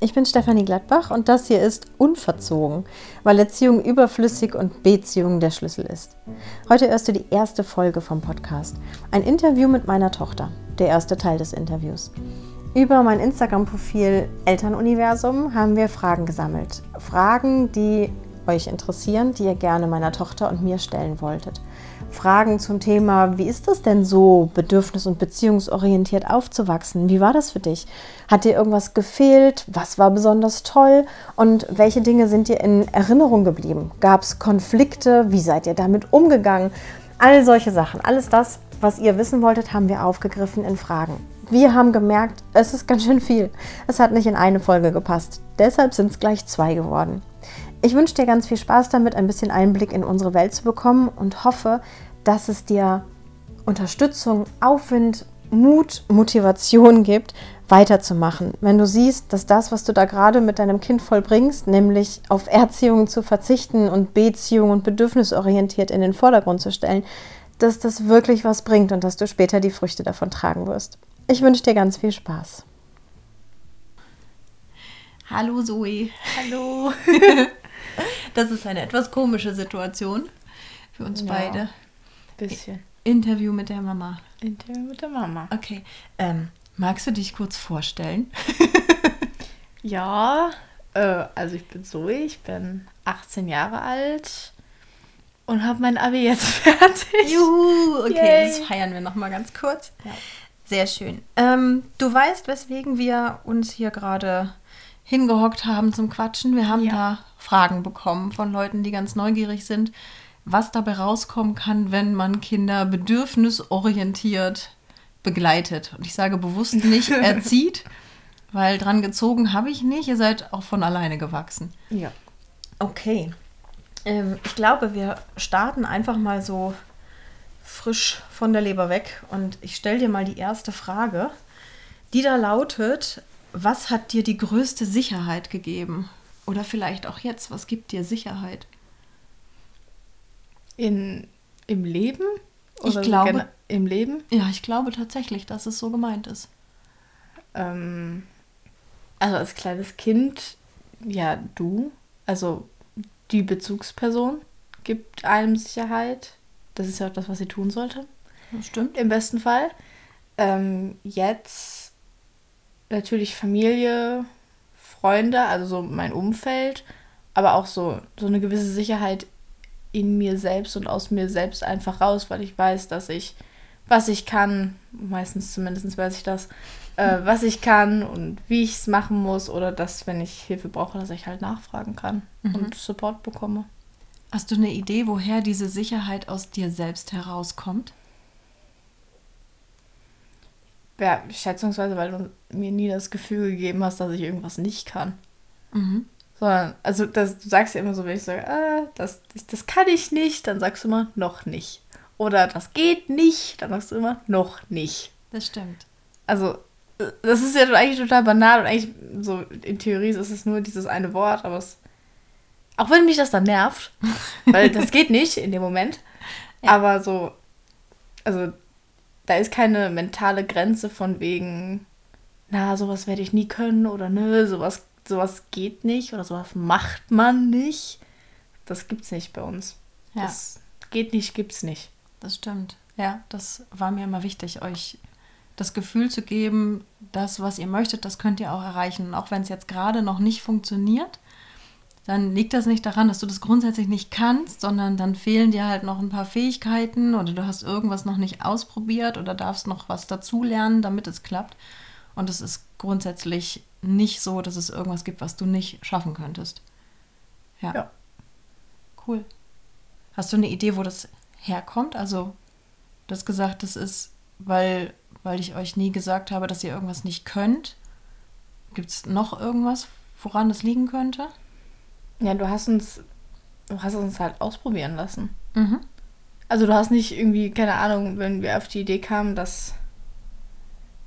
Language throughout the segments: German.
Ich bin Stefanie Gladbach und das hier ist Unverzogen, weil Erziehung überflüssig und Beziehung der Schlüssel ist. Heute hörst du die erste Folge vom Podcast. Ein Interview mit meiner Tochter, der erste Teil des Interviews. Über mein Instagram-Profil Elternuniversum haben wir Fragen gesammelt. Fragen, die euch interessieren, die ihr gerne meiner Tochter und mir stellen wolltet. Fragen zum Thema, wie ist das denn so, bedürfnis- und beziehungsorientiert aufzuwachsen? Wie war das für dich? Hat dir irgendwas gefehlt? Was war besonders toll? Und welche Dinge sind dir in Erinnerung geblieben? Gab es Konflikte? Wie seid ihr damit umgegangen? All solche Sachen, alles das, was ihr wissen wolltet, haben wir aufgegriffen in Fragen. Wir haben gemerkt, es ist ganz schön viel. Es hat nicht in eine Folge gepasst. Deshalb sind es gleich zwei geworden. Ich wünsche dir ganz viel Spaß damit, ein bisschen Einblick in unsere Welt zu bekommen und hoffe, dass es dir Unterstützung, Aufwind, Mut, Motivation gibt, weiterzumachen. Wenn du siehst, dass das, was du da gerade mit deinem Kind vollbringst, nämlich auf Erziehung zu verzichten und Beziehung und bedürfnisorientiert in den Vordergrund zu stellen, dass das wirklich was bringt und dass du später die Früchte davon tragen wirst. Ich wünsche dir ganz viel Spaß. Hallo Zoe. Hallo. Das ist eine etwas komische Situation für uns ja, beide. Bisschen. Interview mit der Mama. Interview mit der Mama. Okay. Ähm, magst du dich kurz vorstellen? ja, äh, also ich bin Zoe, ich bin 18 Jahre alt und habe mein Abi jetzt fertig. Juhu, okay, Yay. das feiern wir nochmal ganz kurz. Ja. Sehr schön. Ähm, du weißt, weswegen wir uns hier gerade hingehockt haben zum Quatschen. Wir haben ja. da Fragen bekommen von Leuten, die ganz neugierig sind, was dabei rauskommen kann, wenn man Kinder bedürfnisorientiert begleitet. Und ich sage bewusst nicht erzieht, weil dran gezogen habe ich nicht. Ihr seid auch von alleine gewachsen. Ja. Okay. Ähm, ich glaube, wir starten einfach mal so frisch von der Leber weg. Und ich stelle dir mal die erste Frage, die da lautet, was hat dir die größte Sicherheit gegeben? Oder vielleicht auch jetzt, was gibt dir Sicherheit? In, Im Leben? Oder ich glaube. Im Leben? Ja, ich glaube tatsächlich, dass es so gemeint ist. Ähm, also als kleines Kind, ja, du, also die Bezugsperson gibt einem Sicherheit. Das ist ja auch das, was sie tun sollte. Das stimmt. Im besten Fall. Ähm, jetzt natürlich Familie, Freunde, also so mein Umfeld, aber auch so, so eine gewisse Sicherheit in mir selbst und aus mir selbst einfach raus, weil ich weiß, dass ich, was ich kann, meistens zumindest weiß ich das, äh, was ich kann und wie ich es machen muss oder dass, wenn ich Hilfe brauche, dass ich halt nachfragen kann mhm. und Support bekomme. Hast du eine Idee, woher diese Sicherheit aus dir selbst herauskommt? Ja, schätzungsweise, weil du mir nie das Gefühl gegeben hast, dass ich irgendwas nicht kann. Mhm. Sondern, also das, du sagst ja immer so, wenn ich sage, ah, das, das kann ich nicht, dann sagst du immer, noch nicht. Oder das geht nicht, dann sagst du immer, noch nicht. Das stimmt. Also, das ist ja eigentlich total banal und eigentlich so in Theorie ist es nur dieses eine Wort, aber es. Auch wenn mich das dann nervt, weil das geht nicht in dem Moment. Ja. Aber so, also da ist keine mentale Grenze von wegen, na, sowas werde ich nie können oder nö, sowas, sowas geht nicht oder sowas macht man nicht. Das gibt's nicht bei uns. Ja. Das geht nicht, gibt's nicht. Das stimmt. Ja, das war mir immer wichtig, euch das Gefühl zu geben, das, was ihr möchtet, das könnt ihr auch erreichen. Auch wenn es jetzt gerade noch nicht funktioniert, dann liegt das nicht daran, dass du das grundsätzlich nicht kannst, sondern dann fehlen dir halt noch ein paar Fähigkeiten oder du hast irgendwas noch nicht ausprobiert oder darfst noch was dazulernen, damit es klappt. Und es ist grundsätzlich nicht so, dass es irgendwas gibt, was du nicht schaffen könntest. Ja. ja. Cool. Hast du eine Idee, wo das herkommt? Also, du hast gesagt, das ist, weil, weil ich euch nie gesagt habe, dass ihr irgendwas nicht könnt. Gibt es noch irgendwas, woran das liegen könnte? Ja, du hast uns, du hast uns halt ausprobieren lassen. Mhm. Also du hast nicht irgendwie, keine Ahnung, wenn wir auf die Idee kamen, dass,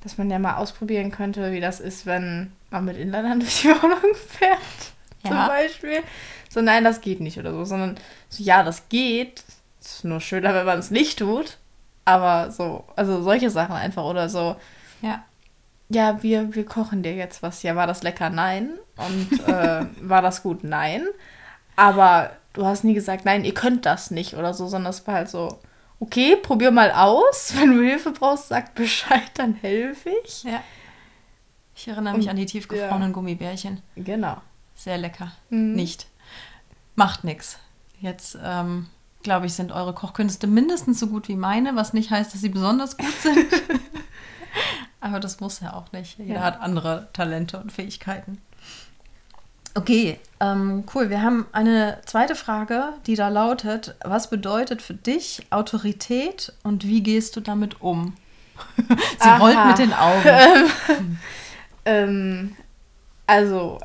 dass man ja mal ausprobieren könnte, wie das ist, wenn man mit Inlinern durch die Wohnung fährt. Ja. Zum Beispiel. So, nein, das geht nicht oder so, sondern so, ja, das geht. Ist nur schöner, wenn man es nicht tut. Aber so, also solche Sachen einfach oder so. Ja. ja, wir, wir kochen dir jetzt was. Ja, war das lecker? Nein. Und äh, war das gut? Nein. Aber du hast nie gesagt, nein, ihr könnt das nicht oder so, sondern es war halt so, okay, probier mal aus. Wenn du Hilfe brauchst, sag Bescheid, dann helfe ich. Ja. Ich erinnere mich Und, an die tiefgefrorenen ja. Gummibärchen. Genau. Sehr lecker. Mhm. Nicht. Macht nichts. Jetzt, ähm, glaube ich, sind eure Kochkünste mindestens so gut wie meine, was nicht heißt, dass sie besonders gut sind. Aber das muss ja auch nicht. Jeder ja. hat andere Talente und Fähigkeiten. Okay, ähm, cool. Wir haben eine zweite Frage, die da lautet: Was bedeutet für dich Autorität und wie gehst du damit um? Sie Aha. rollt mit den Augen. ähm, also,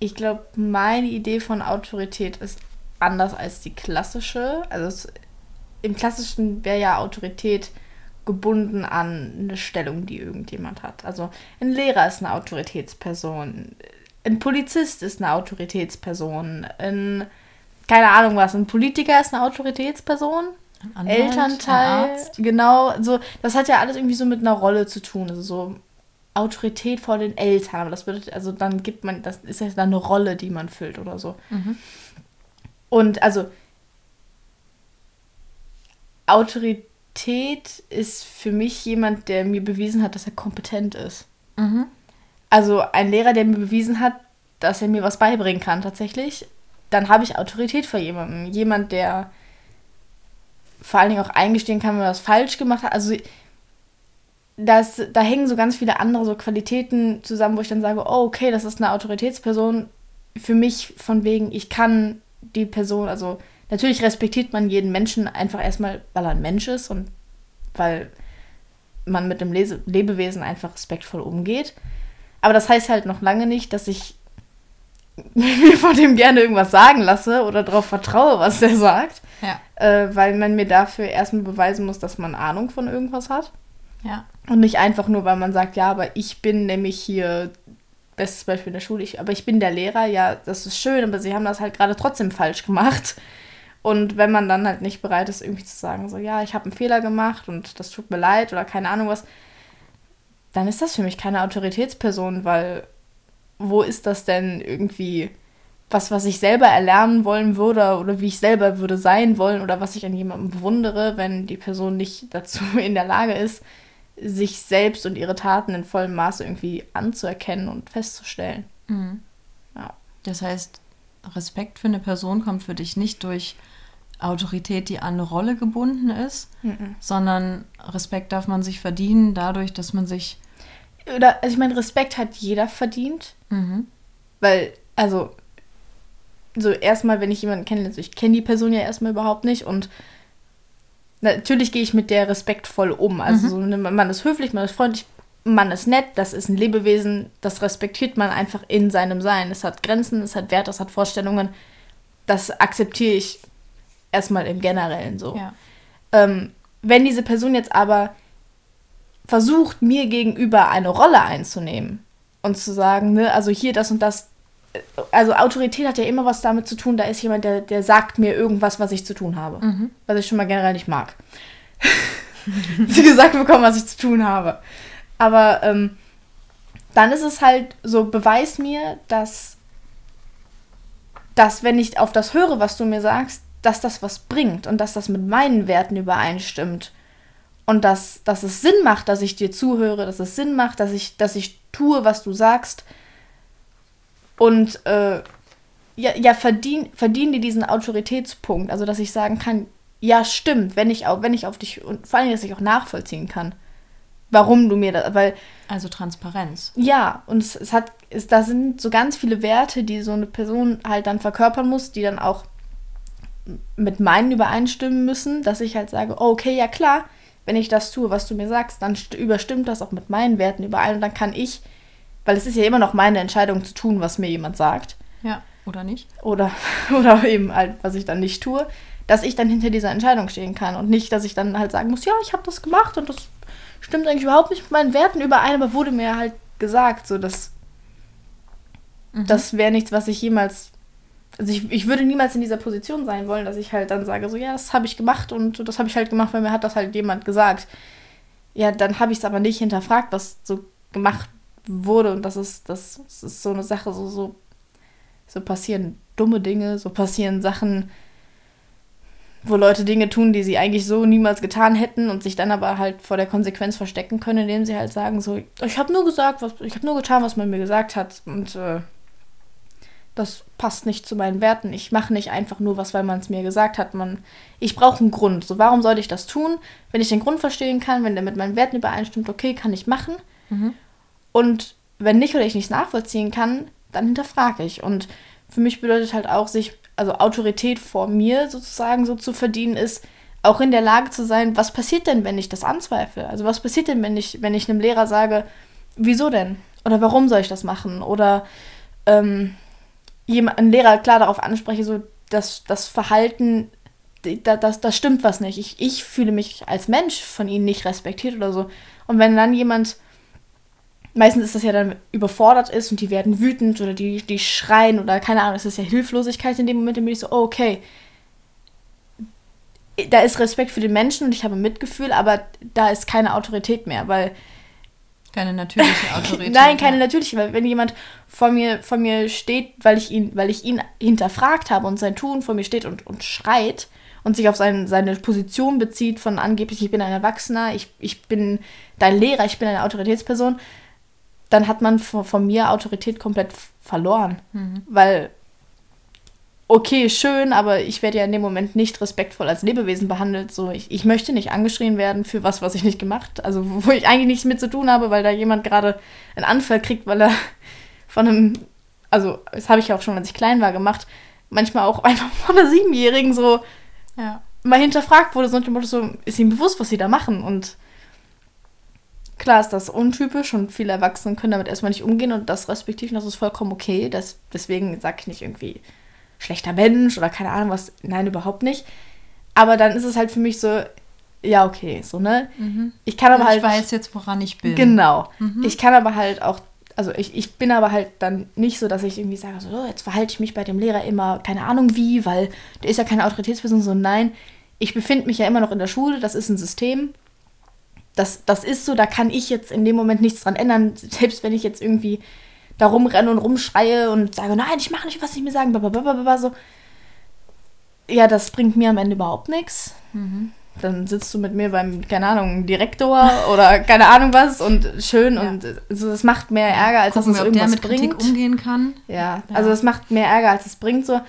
ich glaube, meine Idee von Autorität ist anders als die klassische. Also, es, im klassischen wäre ja Autorität gebunden an eine Stellung, die irgendjemand hat. Also, ein Lehrer ist eine Autoritätsperson. Ein Polizist ist eine Autoritätsperson. Ein, keine Ahnung was, ein Politiker ist eine Autoritätsperson. Ein Anwalt, Elternteil, ein genau, so, das hat ja alles irgendwie so mit einer Rolle zu tun. Also so Autorität vor den Eltern. Aber das bedeutet, also dann gibt man, das ist ja dann eine Rolle, die man füllt oder so. Mhm. Und also Autorität ist für mich jemand, der mir bewiesen hat, dass er kompetent ist. Mhm. Also ein Lehrer, der mir bewiesen hat, dass er mir was beibringen kann tatsächlich, dann habe ich Autorität vor jemandem. Jemand, der vor allen Dingen auch eingestehen kann, wenn er was falsch gemacht hat. Also das, da hängen so ganz viele andere so Qualitäten zusammen, wo ich dann sage, oh, okay, das ist eine Autoritätsperson. Für mich von wegen, ich kann die Person, also natürlich respektiert man jeden Menschen einfach erstmal, weil er ein Mensch ist und weil man mit dem Lese Lebewesen einfach respektvoll umgeht. Aber das heißt halt noch lange nicht, dass ich mir von dem gerne irgendwas sagen lasse oder darauf vertraue, was der sagt. Ja. Äh, weil man mir dafür erstmal beweisen muss, dass man Ahnung von irgendwas hat. Ja. Und nicht einfach nur, weil man sagt, ja, aber ich bin nämlich hier, bestes Beispiel in der Schule, ich, aber ich bin der Lehrer, ja, das ist schön, aber sie haben das halt gerade trotzdem falsch gemacht. Und wenn man dann halt nicht bereit ist, irgendwie zu sagen, so, ja, ich habe einen Fehler gemacht und das tut mir leid oder keine Ahnung was, dann ist das für mich keine Autoritätsperson, weil wo ist das denn irgendwie was, was ich selber erlernen wollen würde oder wie ich selber würde sein wollen oder was ich an jemandem bewundere, wenn die Person nicht dazu in der Lage ist, sich selbst und ihre Taten in vollem Maße irgendwie anzuerkennen und festzustellen. Mhm. Ja. Das heißt, Respekt für eine Person kommt für dich nicht durch Autorität, die an eine Rolle gebunden ist, mhm. sondern Respekt darf man sich verdienen dadurch, dass man sich. Oder, also ich meine, Respekt hat jeder verdient. Mhm. Weil, also, so erstmal, wenn ich jemanden kenne, also ich kenne die Person ja erstmal überhaupt nicht und natürlich gehe ich mit der respektvoll um. Also mhm. so, ne, man ist höflich, man ist freundlich, man ist nett, das ist ein Lebewesen, das respektiert man einfach in seinem Sein. Es hat Grenzen, es hat Wert, es hat Vorstellungen. Das akzeptiere ich erstmal im Generellen so. Ja. Ähm, wenn diese Person jetzt aber versucht, mir gegenüber eine Rolle einzunehmen und zu sagen, ne, also hier das und das, also Autorität hat ja immer was damit zu tun, da ist jemand, der, der sagt mir irgendwas, was ich zu tun habe. Mhm. Was ich schon mal generell nicht mag. Sie gesagt bekommen, was ich zu tun habe. Aber ähm, dann ist es halt so, beweis mir, dass, dass, wenn ich auf das höre, was du mir sagst, dass das was bringt und dass das mit meinen Werten übereinstimmt. Und dass, dass es Sinn macht, dass ich dir zuhöre, dass es Sinn macht, dass ich, dass ich tue, was du sagst und äh, ja, ja verdien, verdienen die diesen Autoritätspunkt. Also, dass ich sagen kann, ja, stimmt, wenn ich, auch, wenn ich auf dich, und vor allem, dass ich auch nachvollziehen kann, warum du mir das, weil... Also Transparenz. Ja, und es, es hat, es, da sind so ganz viele Werte, die so eine Person halt dann verkörpern muss, die dann auch mit meinen übereinstimmen müssen, dass ich halt sage, okay, ja klar, wenn ich das tue, was du mir sagst, dann überstimmt das auch mit meinen Werten überein und dann kann ich weil es ist ja immer noch meine Entscheidung zu tun, was mir jemand sagt. Ja, oder nicht. Oder, oder eben halt, was ich dann nicht tue, dass ich dann hinter dieser Entscheidung stehen kann und nicht, dass ich dann halt sagen muss, ja, ich habe das gemacht und das stimmt eigentlich überhaupt nicht mit meinen Werten überein, aber wurde mir halt gesagt, so dass mhm. das wäre nichts, was ich jemals also ich, ich würde niemals in dieser Position sein wollen, dass ich halt dann sage, so ja, das habe ich gemacht und das habe ich halt gemacht, weil mir hat das halt jemand gesagt. Ja, dann habe ich es aber nicht hinterfragt, was so gemacht wurde und das ist, das, das ist so eine Sache, so, so, so passieren dumme Dinge, so passieren Sachen, wo Leute Dinge tun, die sie eigentlich so niemals getan hätten und sich dann aber halt vor der Konsequenz verstecken können, indem sie halt sagen so, ich habe nur gesagt, was, ich habe nur getan, was man mir gesagt hat und äh, das passt nicht zu meinen Werten. Ich mache nicht einfach nur was, weil man es mir gesagt hat. Man, ich brauche einen Grund. So, warum sollte ich das tun? Wenn ich den Grund verstehen kann, wenn der mit meinen Werten übereinstimmt, okay, kann ich machen. Mhm. Und wenn nicht oder ich nichts nachvollziehen kann, dann hinterfrage ich. Und für mich bedeutet halt auch, sich, also Autorität vor mir sozusagen so zu verdienen, ist auch in der Lage zu sein, was passiert denn, wenn ich das anzweifle? Also was passiert denn, wenn ich, wenn ich einem Lehrer sage, wieso denn? Oder warum soll ich das machen? Oder ähm, einen Lehrer klar darauf anspreche, so dass das Verhalten, das, das, das stimmt was nicht. Ich, ich fühle mich als Mensch von ihnen nicht respektiert oder so. Und wenn dann jemand, meistens ist das ja dann überfordert ist und die werden wütend oder die, die schreien oder keine Ahnung, es ist ja Hilflosigkeit in dem Moment, dann bin ich so, oh, okay. Da ist Respekt für den Menschen und ich habe Mitgefühl, aber da ist keine Autorität mehr, weil keine natürliche Autorität. Nein, keine natürliche, weil wenn jemand vor mir, vor mir steht, weil ich ihn, weil ich ihn hinterfragt habe und sein Tun vor mir steht und, und schreit und sich auf sein, seine Position bezieht von angeblich, ich bin ein Erwachsener, ich, ich bin dein Lehrer, ich bin eine Autoritätsperson, dann hat man von, von mir Autorität komplett verloren. Mhm. Weil okay, schön, aber ich werde ja in dem Moment nicht respektvoll als Lebewesen behandelt. So, ich, ich möchte nicht angeschrien werden für was, was ich nicht gemacht, also wo ich eigentlich nichts mit zu tun habe, weil da jemand gerade einen Anfall kriegt, weil er von einem, also das habe ich ja auch schon, als ich klein war, gemacht, manchmal auch einfach von einer Siebenjährigen so ja. mal hinterfragt wurde, so unter dem Motto so, ist ihm bewusst, was sie da machen und Klar ist das untypisch und viele Erwachsene können damit erstmal nicht umgehen und das respektieren, das ist vollkommen okay. Das, deswegen sage ich nicht irgendwie, schlechter Mensch oder keine Ahnung was. Nein, überhaupt nicht. Aber dann ist es halt für mich so, ja, okay, so, ne? Mhm. Ich kann aber halt. Ich weiß jetzt, woran ich bin. Genau. Mhm. Ich kann aber halt auch, also ich, ich bin aber halt dann nicht so, dass ich irgendwie sage, so, jetzt verhalte ich mich bei dem Lehrer immer, keine Ahnung wie, weil der ist ja keine Autoritätsperson, so nein. Ich befinde mich ja immer noch in der Schule, das ist ein System. Das, das ist so, da kann ich jetzt in dem Moment nichts dran ändern, selbst wenn ich jetzt irgendwie da rumrenne und rumschreie und sage, nein, ich mache nicht, was sie mir sagen, blablabla, so. Ja, das bringt mir am Ende überhaupt nichts. Mhm. Dann sitzt du mit mir beim, keine Ahnung, Direktor oder keine Ahnung was und schön ja. und also das macht mehr Ärger, als Gucken dass es wir, irgendwas mit bringt. Kritik umgehen kann. Ja, ja, also das macht mehr Ärger, als es bringt so.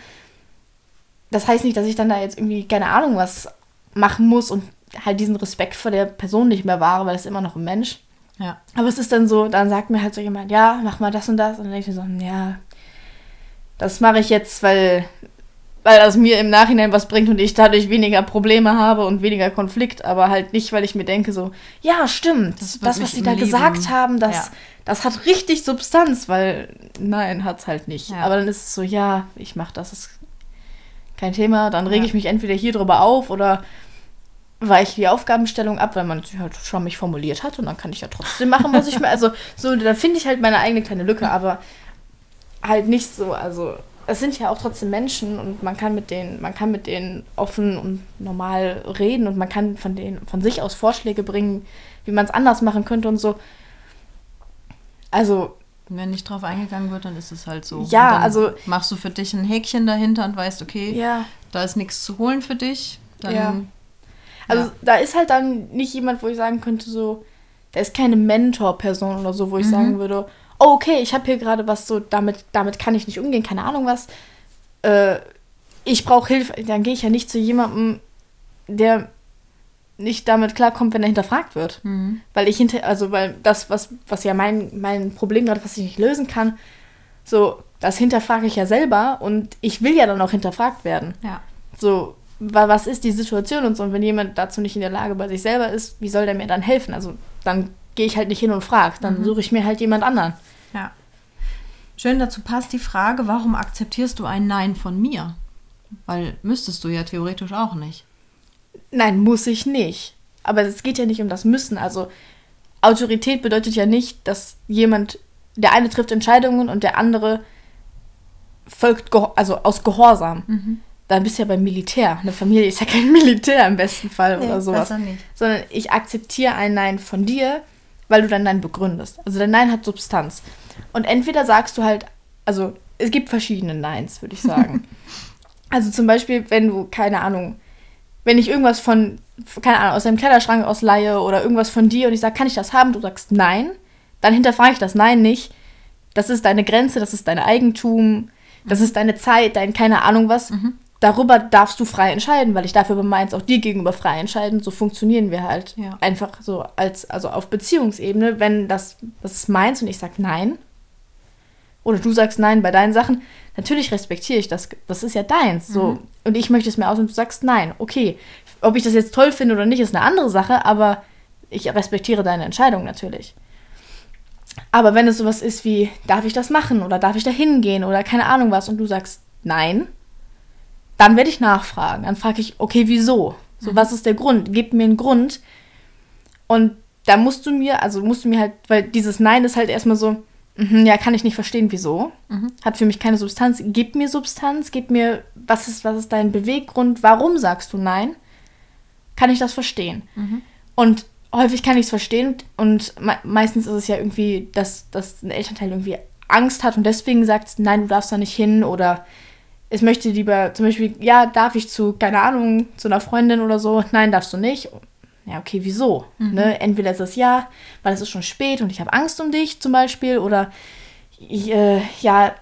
Das heißt nicht, dass ich dann da jetzt irgendwie, keine Ahnung, was machen muss und halt diesen Respekt vor der Person nicht mehr wahre, weil es immer noch ein Mensch. Ja. Aber es ist dann so, dann sagt mir halt so jemand, ja, mach mal das und das. Und dann denke ich mir so, ja, das mache ich jetzt, weil, weil das mir im Nachhinein was bringt und ich dadurch weniger Probleme habe und weniger Konflikt, aber halt nicht, weil ich mir denke so, ja, stimmt, das, das was sie da Leben. gesagt haben, das, ja. das hat richtig Substanz, weil nein, hat's halt nicht. Ja. Aber dann ist es so, ja, ich mache das, ist kein Thema, dann rege ich mich entweder hier drüber auf oder weiche die Aufgabenstellung ab, weil man sie halt schwammig formuliert hat und dann kann ich ja trotzdem machen, was ich mir. Also, so, da finde ich halt meine eigene kleine Lücke, aber halt nicht so. Also, es sind ja auch trotzdem Menschen und man kann mit denen, man kann mit denen offen und normal reden und man kann von denen von sich aus Vorschläge bringen, wie man es anders machen könnte und so. Also. Wenn nicht drauf eingegangen wird, dann ist es halt so. Ja, also. Machst du für dich ein Häkchen dahinter und weißt, okay, ja. da ist nichts zu holen für dich. Dann ja also ja. da ist halt dann nicht jemand, wo ich sagen könnte, so, da ist keine Mentor-Person oder so, wo ich mhm. sagen würde, oh, okay, ich habe hier gerade was so, damit, damit kann ich nicht umgehen, keine Ahnung was. Äh, ich brauche Hilfe. Dann gehe ich ja nicht zu jemandem, der nicht damit klarkommt, wenn er hinterfragt wird. Mhm. Weil ich hinter, also weil das, was, was ja mein, mein Problem gerade, was ich nicht lösen kann, so, das hinterfrage ich ja selber und ich will ja dann auch hinterfragt werden. Ja. So, was ist die Situation und so. Und wenn jemand dazu nicht in der Lage bei sich selber ist, wie soll der mir dann helfen? Also dann gehe ich halt nicht hin und frage, dann mhm. suche ich mir halt jemand anderen. Ja. Schön dazu passt die Frage, warum akzeptierst du ein Nein von mir? Weil müsstest du ja theoretisch auch nicht. Nein, muss ich nicht. Aber es geht ja nicht um das Müssen. Also Autorität bedeutet ja nicht, dass jemand, der eine trifft Entscheidungen und der andere folgt also aus Gehorsam. Mhm dann bist du ja beim Militär. Eine Familie ist ja kein Militär im besten Fall nee, oder sowas. Nicht. Sondern ich akzeptiere ein Nein von dir weil du dein Nein begründest. Also dein Nein hat Substanz. Und entweder sagst du halt, also es gibt verschiedene Neins, würde ich sagen. also zum Beispiel, wenn du, keine Ahnung, wenn ich irgendwas von, keine Ahnung, aus deinem Kleiderschrank ausleihe oder irgendwas von dir und ich sage, kann ich das haben? Du sagst nein, dann hinterfrage ich das Nein nicht. Das ist deine Grenze, das ist dein Eigentum, das ist deine Zeit, dein keine Ahnung was. Mhm. Darüber darfst du frei entscheiden, weil ich dafür bei meins auch dir gegenüber frei entscheiden. So funktionieren wir halt. Ja. Einfach so als, also auf Beziehungsebene, wenn das, das ist meins und ich sage nein, oder du sagst nein bei deinen Sachen, natürlich respektiere ich das. Das ist ja deins. So. Mhm. Und ich möchte es mir aus und du sagst nein. Okay. Ob ich das jetzt toll finde oder nicht, ist eine andere Sache, aber ich respektiere deine Entscheidung natürlich. Aber wenn es sowas ist wie, darf ich das machen oder darf ich da hingehen oder keine Ahnung was und du sagst nein, dann werde ich nachfragen. Dann frage ich, okay, wieso? So, mhm. was ist der Grund? Gib mir einen Grund. Und da musst du mir, also musst du mir halt, weil dieses Nein ist halt erstmal so, Mhm, ja, kann ich nicht verstehen, wieso. Mhm. Hat für mich keine Substanz. Gib mir Substanz, gib mir, was ist, was ist dein Beweggrund, warum sagst du nein? Kann ich das verstehen? Mhm. Und häufig kann ich es verstehen und me meistens ist es ja irgendwie, dass, dass ein Elternteil irgendwie Angst hat und deswegen sagt, nein, du darfst da nicht hin oder es möchte lieber zum Beispiel, ja, darf ich zu, keine Ahnung, zu einer Freundin oder so, nein, darfst du nicht ja, okay, wieso? Mhm. Ne? Entweder ist es ja, weil es ist schon spät und ich habe Angst um dich zum Beispiel oder ich, äh, ja,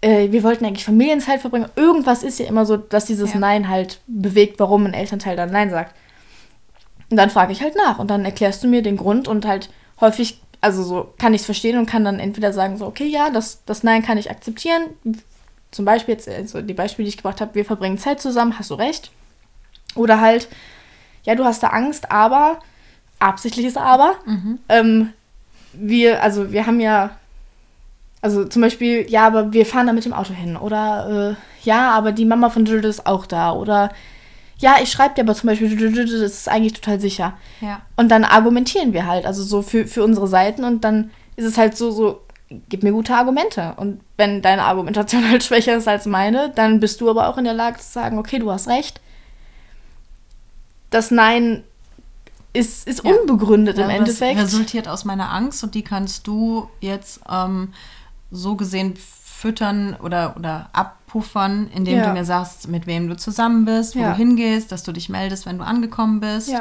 äh, wir wollten eigentlich Familienzeit verbringen. Irgendwas ist ja immer so, dass dieses ja. Nein halt bewegt, warum ein Elternteil dann Nein sagt. Und dann frage ich halt nach und dann erklärst du mir den Grund und halt häufig, also so kann ich es verstehen und kann dann entweder sagen, so, okay, ja, das, das Nein kann ich akzeptieren. Zum Beispiel jetzt, also die Beispiele, die ich gebracht habe, wir verbringen Zeit zusammen, hast du recht. Oder halt, ja, du hast da Angst, aber, absichtliches Aber, mhm. ähm, wir, also wir haben ja, also zum Beispiel, ja, aber wir fahren da mit dem Auto hin. Oder, äh, ja, aber die Mama von Judith ist auch da. Oder, ja, ich schreibe dir aber zum Beispiel, das ist eigentlich total sicher. Ja. Und dann argumentieren wir halt, also so für, für unsere Seiten und dann ist es halt so, so, gib mir gute Argumente. Und wenn deine Argumentation halt schwächer ist als meine, dann bist du aber auch in der Lage zu sagen, okay, du hast recht das Nein ist, ist ja. unbegründet ja, im Endeffekt. Das resultiert aus meiner Angst und die kannst du jetzt ähm, so gesehen füttern oder, oder abpuffern, indem ja. du mir sagst, mit wem du zusammen bist, wo du hingehst, dass du dich meldest, wenn du angekommen bist,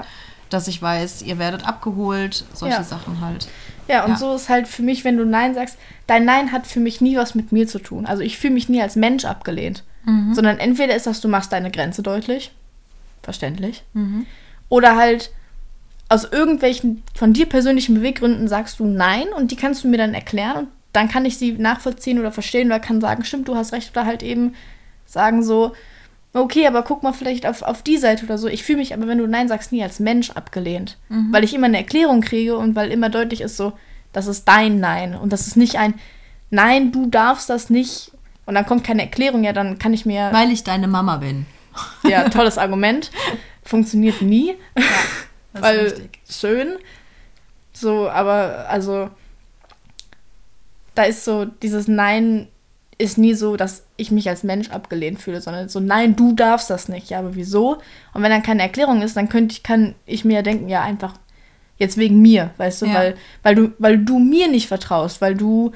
dass ich weiß, ihr werdet abgeholt, solche Sachen halt. Ja, und so ist halt für mich, wenn du Nein sagst, dein Nein hat für mich nie was mit mir zu tun. Also ich fühle mich nie als Mensch abgelehnt. Mhm. Sondern entweder ist das, du machst deine Grenze deutlich verständlich. Mhm. Oder halt aus irgendwelchen von dir persönlichen Beweggründen sagst du nein und die kannst du mir dann erklären und dann kann ich sie nachvollziehen oder verstehen oder kann sagen, stimmt, du hast recht oder halt eben sagen so, okay, aber guck mal vielleicht auf, auf die Seite oder so. Ich fühle mich aber, wenn du Nein sagst, nie als Mensch abgelehnt, mhm. weil ich immer eine Erklärung kriege und weil immer deutlich ist so, das ist dein Nein und das ist nicht ein Nein, du darfst das nicht und dann kommt keine Erklärung, ja, dann kann ich mir... Weil ich deine Mama bin. Ja, tolles Argument. Funktioniert nie. Ja, das weil ist richtig. schön. So, aber also da ist so dieses Nein ist nie so, dass ich mich als Mensch abgelehnt fühle, sondern so nein, du darfst das nicht. Ja, aber wieso? Und wenn dann keine Erklärung ist, dann könnte ich kann ich mir denken, ja einfach jetzt wegen mir, weißt du, ja. weil weil du weil du mir nicht vertraust, weil du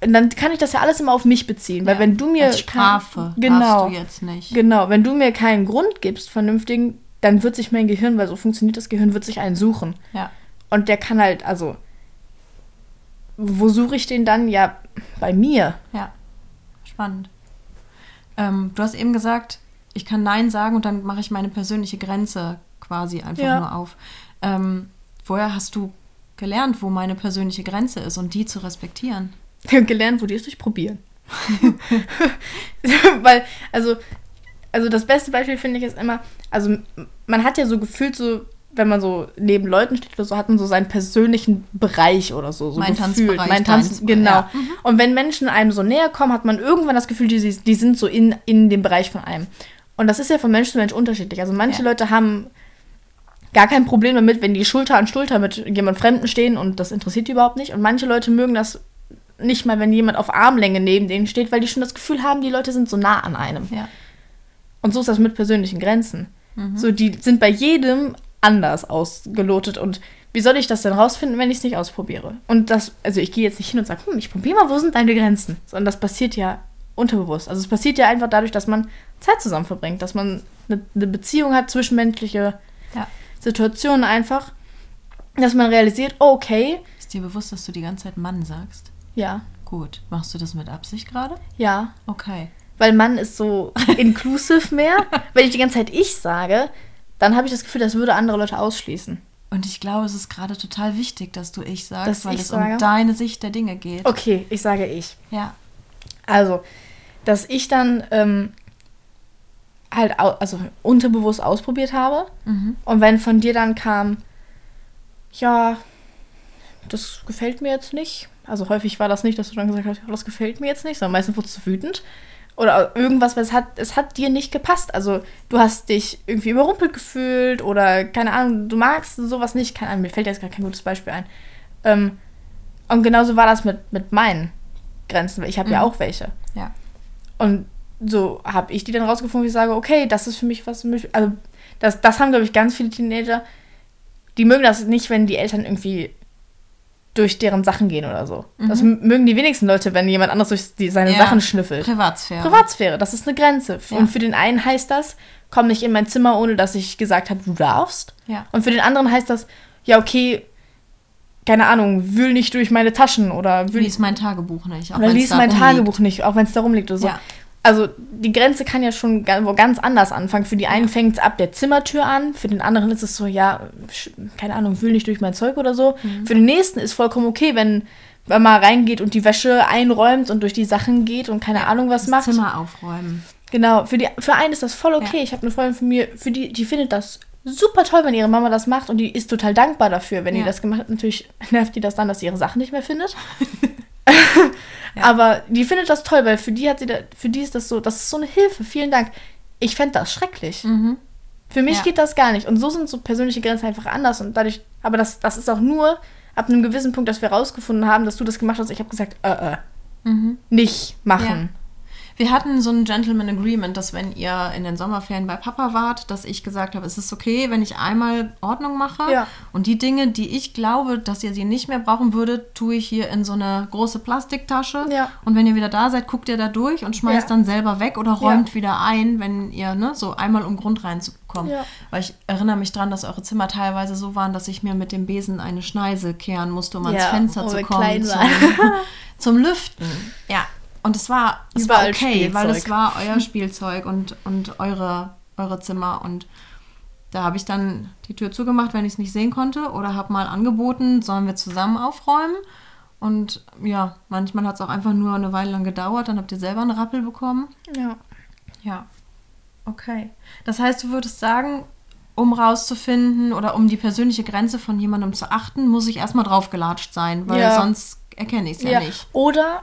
dann kann ich das ja alles immer auf mich beziehen, weil ja, wenn du mir als Strafe kein, genau du jetzt nicht. Genau, wenn du mir keinen Grund gibst, vernünftigen, dann wird sich mein Gehirn, weil so funktioniert das Gehirn, wird sich einen suchen. Ja. Und der kann halt, also wo suche ich den dann? Ja, bei mir. Ja, spannend. Ähm, du hast eben gesagt, ich kann Nein sagen und dann mache ich meine persönliche Grenze quasi einfach ja. nur auf. Ähm, woher hast du gelernt, wo meine persönliche Grenze ist und die zu respektieren? gelernt, wo die es durchprobieren. Weil, also, also das beste Beispiel finde ich ist immer, also man hat ja so gefühlt so, wenn man so neben Leuten steht oder so, hat man so seinen persönlichen Bereich oder so. so mein gefühlt. Tanzbereich. Mein Tanz, genau. Ja. Mhm. Und wenn Menschen einem so näher kommen, hat man irgendwann das Gefühl, die, die sind so in, in dem Bereich von einem. Und das ist ja von Mensch zu Mensch unterschiedlich. Also manche ja. Leute haben gar kein Problem damit, wenn die Schulter an Schulter mit jemand Fremden stehen und das interessiert die überhaupt nicht. Und manche Leute mögen das nicht mal, wenn jemand auf Armlänge neben denen steht, weil die schon das Gefühl haben, die Leute sind so nah an einem. Ja. Und so ist das mit persönlichen Grenzen. Mhm. So, die sind bei jedem anders ausgelotet und wie soll ich das denn rausfinden, wenn ich es nicht ausprobiere? Und das, also ich gehe jetzt nicht hin und sage, hm, ich probiere mal, wo sind deine Grenzen? Sondern das passiert ja unterbewusst. Also es passiert ja einfach dadurch, dass man Zeit zusammen verbringt, dass man eine, eine Beziehung hat, zwischenmenschliche ja. Situationen einfach, dass man realisiert, oh, okay. Ist dir bewusst, dass du die ganze Zeit Mann sagst? Ja. Gut. Machst du das mit Absicht gerade? Ja. Okay. Weil Mann ist so inclusive mehr. Wenn ich die ganze Zeit ich sage, dann habe ich das Gefühl, das würde andere Leute ausschließen. Und ich glaube, es ist gerade total wichtig, dass du ich sagst, dass weil es sage? um deine Sicht der Dinge geht. Okay, ich sage ich. Ja. Also, dass ich dann ähm, halt also unterbewusst ausprobiert habe. Mhm. Und wenn von dir dann kam, ja, das gefällt mir jetzt nicht. Also häufig war das nicht, dass du dann gesagt hast, das gefällt mir jetzt nicht, sondern meistens wurdest du wütend. Oder irgendwas, weil es hat, es hat dir nicht gepasst. Also du hast dich irgendwie überrumpelt gefühlt oder keine Ahnung, du magst sowas nicht. Keine Ahnung, mir fällt jetzt gar kein gutes Beispiel ein. Ähm, und genauso war das mit, mit meinen Grenzen, weil ich habe mhm. ja auch welche. Ja. Und so habe ich die dann rausgefunden, wie ich sage, okay, das ist für mich was. Also, das, das haben, glaube ich, ganz viele Teenager. Die mögen das nicht, wenn die Eltern irgendwie durch deren Sachen gehen oder so. Mhm. Das mögen die wenigsten Leute, wenn jemand anderes durch die, seine ja. Sachen schnüffelt. Privatsphäre. Privatsphäre, das ist eine Grenze. Ja. Und für den einen heißt das, komm nicht in mein Zimmer, ohne dass ich gesagt habe, du darfst. Ja. Und für den anderen heißt das, ja, okay, keine Ahnung, wühl nicht durch meine Taschen oder wühl. Lies mein Tagebuch nicht. Auch oder lies mein Tagebuch nicht, auch wenn es darum liegt oder so. Ja also die Grenze kann ja schon wo ganz anders anfangen. Für die einen fängt es ab der Zimmertür an, für den anderen ist es so, ja, keine Ahnung, wühl nicht durch mein Zeug oder so. Mhm. Für den nächsten ist vollkommen okay, wenn man mal reingeht und die Wäsche einräumt und durch die Sachen geht und keine Ahnung was das macht. Zimmer aufräumen. Genau, für, die, für einen ist das voll okay. Ja. Ich habe eine Freundin von mir, für die, die findet das super toll, wenn ihre Mama das macht und die ist total dankbar dafür, wenn ja. die das gemacht hat. Natürlich nervt die das dann, dass sie ihre Sachen nicht mehr findet. Ja. Aber die findet das toll, weil für die hat sie da, für die ist das so, das ist so eine Hilfe. Vielen Dank. Ich fände das schrecklich. Mhm. Für mich ja. geht das gar nicht. Und so sind so persönliche Grenzen einfach anders. Und dadurch, aber das, das ist auch nur ab einem gewissen Punkt, dass wir rausgefunden haben, dass du das gemacht hast. Ich habe gesagt, äh, äh. Mhm. Nicht machen. Ja. Wir hatten so ein Gentleman Agreement, dass wenn ihr in den Sommerferien bei Papa wart, dass ich gesagt habe, es ist okay, wenn ich einmal Ordnung mache. Ja. Und die Dinge, die ich glaube, dass ihr sie nicht mehr brauchen würdet, tue ich hier in so eine große Plastiktasche. Ja. Und wenn ihr wieder da seid, guckt ihr da durch und schmeißt ja. dann selber weg oder räumt wieder ein, wenn ihr, ne, so einmal um Grund reinzukommen. Weil ich erinnere mich daran, dass eure Zimmer teilweise so waren, dass ich mir mit dem Besen eine Schneise kehren musste, um ans Fenster oh, zu kommen. Zum, zum Lüften. Ja, und es war, es war okay, Spielzeug. weil es war euer Spielzeug und, und eure, eure Zimmer. Und da habe ich dann die Tür zugemacht, wenn ich es nicht sehen konnte. Oder habe mal angeboten, sollen wir zusammen aufräumen. Und ja, manchmal hat es auch einfach nur eine Weile lang gedauert. Dann habt ihr selber einen Rappel bekommen. Ja. Ja. Okay. Das heißt, du würdest sagen, um rauszufinden oder um die persönliche Grenze von jemandem zu achten, muss ich erstmal draufgelatscht sein, weil ja. sonst erkenne ich es ja. ja nicht. Oder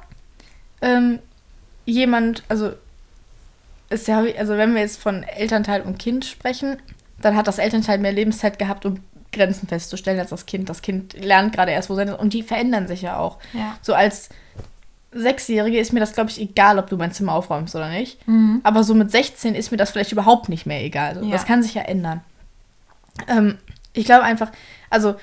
ähm, jemand, also ist ja, also wenn wir jetzt von Elternteil und Kind sprechen, dann hat das Elternteil mehr Lebenszeit gehabt, um Grenzen festzustellen als das Kind. Das Kind lernt gerade erst, wo sein ist. Und die verändern sich ja auch. Ja. So als Sechsjährige ist mir das, glaube ich, egal, ob du mein Zimmer aufräumst oder nicht. Mhm. Aber so mit 16 ist mir das vielleicht überhaupt nicht mehr egal. Also, ja. Das kann sich ja ändern. Ähm, ich glaube einfach, also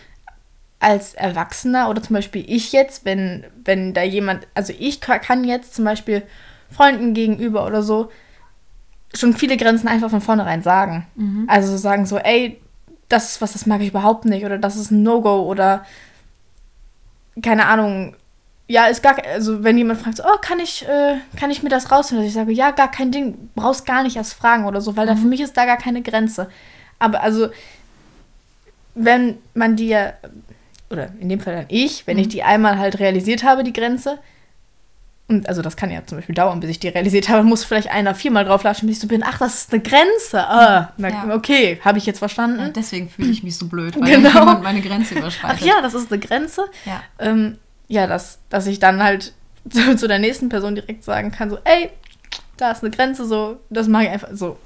als Erwachsener oder zum Beispiel ich jetzt, wenn, wenn da jemand, also ich kann jetzt zum Beispiel Freunden gegenüber oder so schon viele Grenzen einfach von vornherein sagen. Mhm. Also sagen so, ey, das ist was, das mag ich überhaupt nicht oder das ist ein No-Go oder keine Ahnung. Ja, ist gar, also wenn jemand fragt, so, oh, kann ich, äh, kann ich mir das rausholen? Also ich sage, ja, gar kein Ding, brauchst gar nicht erst fragen oder so, weil mhm. da für mich ist da gar keine Grenze. Aber also, wenn man dir oder in dem Fall dann ich, wenn mhm. ich die einmal halt realisiert habe, die Grenze, und also das kann ja zum Beispiel dauern, bis ich die realisiert habe, muss vielleicht einer viermal drauflatschen, bis ich so bin, ach, das ist eine Grenze. Ah, na, ja. okay, habe ich jetzt verstanden. Ja, deswegen fühle ich mich so blöd, weil genau. jemand meine Grenze überschreitet. Ach ja, das ist eine Grenze. Ja, ähm, ja dass, dass ich dann halt zu, zu, der nächsten Person direkt sagen kann, so, ey, da ist eine Grenze, so, das mache ich einfach so.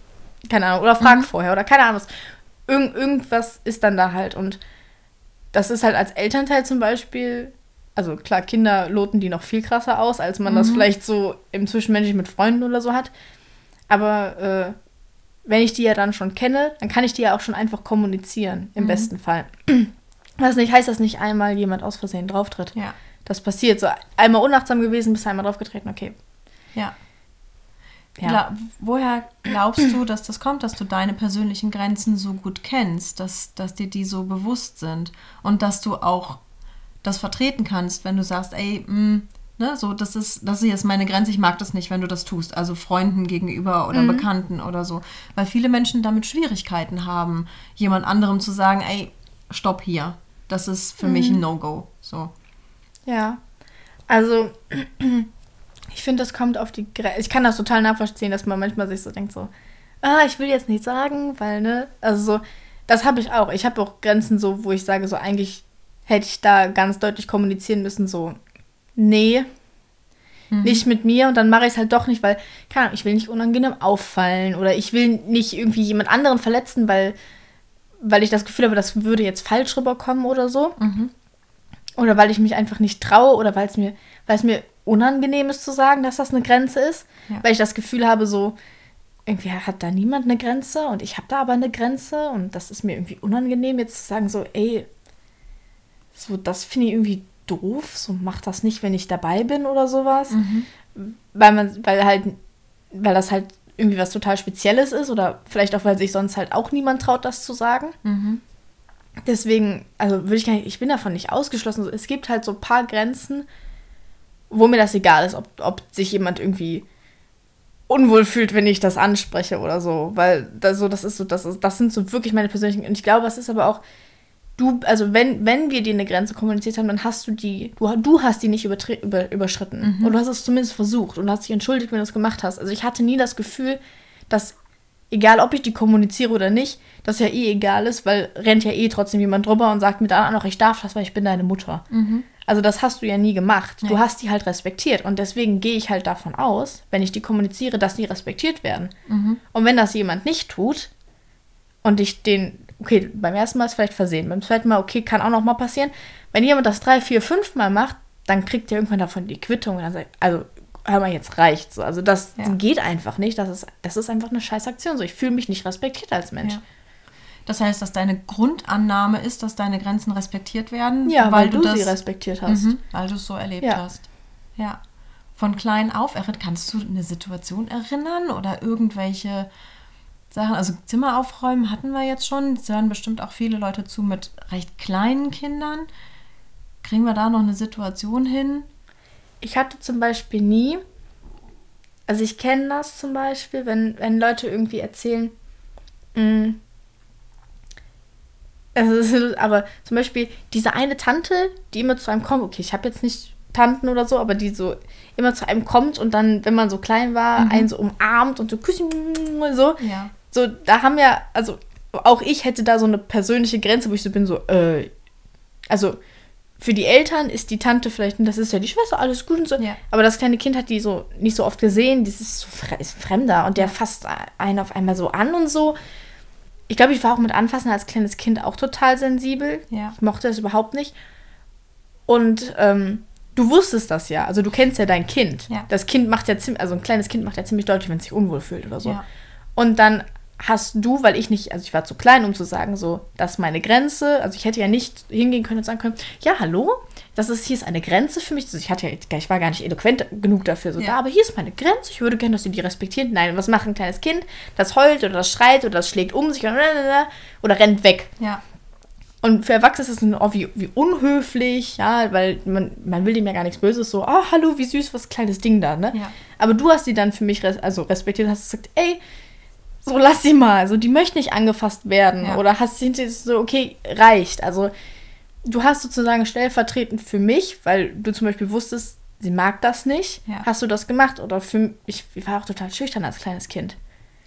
Keine Ahnung, oder frag mhm. vorher, oder keine Ahnung. Irgend, irgendwas ist dann da halt und das ist halt als Elternteil zum Beispiel, also klar, Kinder loten die noch viel krasser aus, als man mhm. das vielleicht so im Zwischenmenschlichen mit Freunden oder so hat. Aber äh, wenn ich die ja dann schon kenne, dann kann ich die ja auch schon einfach kommunizieren, im mhm. besten Fall. Was nicht heißt, dass nicht einmal jemand aus Versehen drauftritt. Ja. Das passiert. So einmal unachtsam gewesen, bist einmal draufgetreten, okay. Ja. Ja. woher glaubst du, dass das kommt, dass du deine persönlichen Grenzen so gut kennst, dass, dass dir die so bewusst sind und dass du auch das vertreten kannst, wenn du sagst, ey, mh, mm, ne, so, das ist, das ist jetzt meine Grenze, ich mag das nicht, wenn du das tust. Also Freunden gegenüber oder mhm. Bekannten oder so. Weil viele Menschen damit Schwierigkeiten haben, jemand anderem zu sagen, ey, stopp hier. Das ist für mhm. mich ein No-Go. So. Ja. Also, ich finde, das kommt auf die Grenze. Ich kann das total nachvollziehen, dass man manchmal sich so denkt, so, ah, ich will jetzt nicht sagen, weil, ne, also so, das habe ich auch. Ich habe auch Grenzen so, wo ich sage, so eigentlich hätte ich da ganz deutlich kommunizieren müssen, so, nee, mhm. nicht mit mir und dann mache ich es halt doch nicht, weil, keine Ahnung, ich will nicht unangenehm auffallen oder ich will nicht irgendwie jemand anderen verletzen, weil, weil ich das Gefühl habe, das würde jetzt falsch rüberkommen oder so. Mhm. Oder weil ich mich einfach nicht traue oder weil es mir, weil es mir unangenehm ist zu sagen, dass das eine Grenze ist. Ja. Weil ich das Gefühl habe, so, irgendwie hat da niemand eine Grenze und ich habe da aber eine Grenze und das ist mir irgendwie unangenehm, jetzt zu sagen, so, ey, so, das finde ich irgendwie doof, so mach das nicht, wenn ich dabei bin oder sowas. Mhm. Weil man, weil halt, weil das halt irgendwie was total Spezielles ist oder vielleicht auch, weil sich sonst halt auch niemand traut, das zu sagen. Mhm. Deswegen, also würde ich gar nicht, ich bin davon nicht ausgeschlossen. Es gibt halt so ein paar Grenzen, wo mir das egal ist, ob, ob sich jemand irgendwie unwohl fühlt, wenn ich das anspreche oder so. Weil das, so, das ist so, das, ist, das sind so wirklich meine persönlichen. Und ich glaube, es ist aber auch du, also wenn, wenn wir dir eine Grenze kommuniziert haben, dann hast du die, du, du hast die nicht über, überschritten. Mhm. Und du hast es zumindest versucht und hast dich entschuldigt, wenn du es gemacht hast. Also ich hatte nie das Gefühl, dass, egal ob ich die kommuniziere oder nicht, das ja eh egal ist, weil rennt ja eh trotzdem jemand drüber und sagt mir dann auch noch, ich darf das, weil ich bin deine Mutter. Mhm. Also das hast du ja nie gemacht. Ja. Du hast die halt respektiert. Und deswegen gehe ich halt davon aus, wenn ich die kommuniziere, dass die respektiert werden. Mhm. Und wenn das jemand nicht tut und ich den okay, beim ersten Mal ist vielleicht versehen, beim zweiten Mal, okay, kann auch noch mal passieren. Wenn jemand das drei, vier, fünf Mal macht, dann kriegt er irgendwann davon die Quittung und dann sagt, also hör mal, jetzt reicht so. Also das ja. geht einfach nicht. Das ist, das ist einfach eine scheiß Aktion. So, ich fühle mich nicht respektiert als Mensch. Ja. Das heißt, dass deine Grundannahme ist, dass deine Grenzen respektiert werden. Ja, weil, weil du, du das, sie respektiert hast. Mhm, weil du es so erlebt ja. hast. Ja. Von klein auf, kannst du eine Situation erinnern oder irgendwelche Sachen. Also Zimmer aufräumen hatten wir jetzt schon. Es hören bestimmt auch viele Leute zu mit recht kleinen Kindern. Kriegen wir da noch eine Situation hin? Ich hatte zum Beispiel nie, also ich kenne das zum Beispiel, wenn, wenn Leute irgendwie erzählen, mh, mm, also, aber zum Beispiel diese eine Tante, die immer zu einem kommt, okay, ich habe jetzt nicht Tanten oder so, aber die so immer zu einem kommt und dann, wenn man so klein war, mhm. einen so umarmt und so küssen so. Ja so, da haben wir, also auch ich hätte da so eine persönliche Grenze, wo ich so bin, so, äh, also für die Eltern ist die Tante vielleicht, das ist ja die Schwester, alles gut und so. Ja. Aber das kleine Kind hat die so nicht so oft gesehen, das ist so ist Fremder und der fasst einen auf einmal so an und so. Ich glaube, ich war auch mit Anfassen als kleines Kind auch total sensibel. Ja. Ich mochte das überhaupt nicht. Und ähm, du wusstest das ja, also du kennst ja dein Kind. Ja. Das Kind macht ja ziemlich, also ein kleines Kind macht ja ziemlich deutlich, wenn es sich unwohl fühlt oder so. Und dann hast du, weil ich nicht, also ich war zu klein, um zu sagen, so, das ist meine Grenze. Also ich hätte ja nicht hingehen können und sagen können, ja, hallo, das ist, hier ist eine Grenze für mich. Also ich hatte ja, ich war gar nicht eloquent genug dafür, so, ja. da, aber hier ist meine Grenze, ich würde gerne, dass sie die respektieren. Nein, was macht ein kleines Kind? Das heult oder das schreit oder das schlägt um sich oder, oder rennt weg. Ja. Und für Erwachsene ist es oh, wie, wie unhöflich, ja, weil man, man will dem ja gar nichts Böses, so, oh, hallo, wie süß, was kleines Ding da, ne? Ja. Aber du hast sie dann für mich res also respektiert, hast gesagt, ey, so lass sie mal, so die möchte nicht angefasst werden ja. oder hast du so okay reicht, also du hast sozusagen stellvertretend für mich, weil du zum Beispiel wusstest, sie mag das nicht, ja. hast du das gemacht oder für ich, ich war auch total schüchtern als kleines Kind.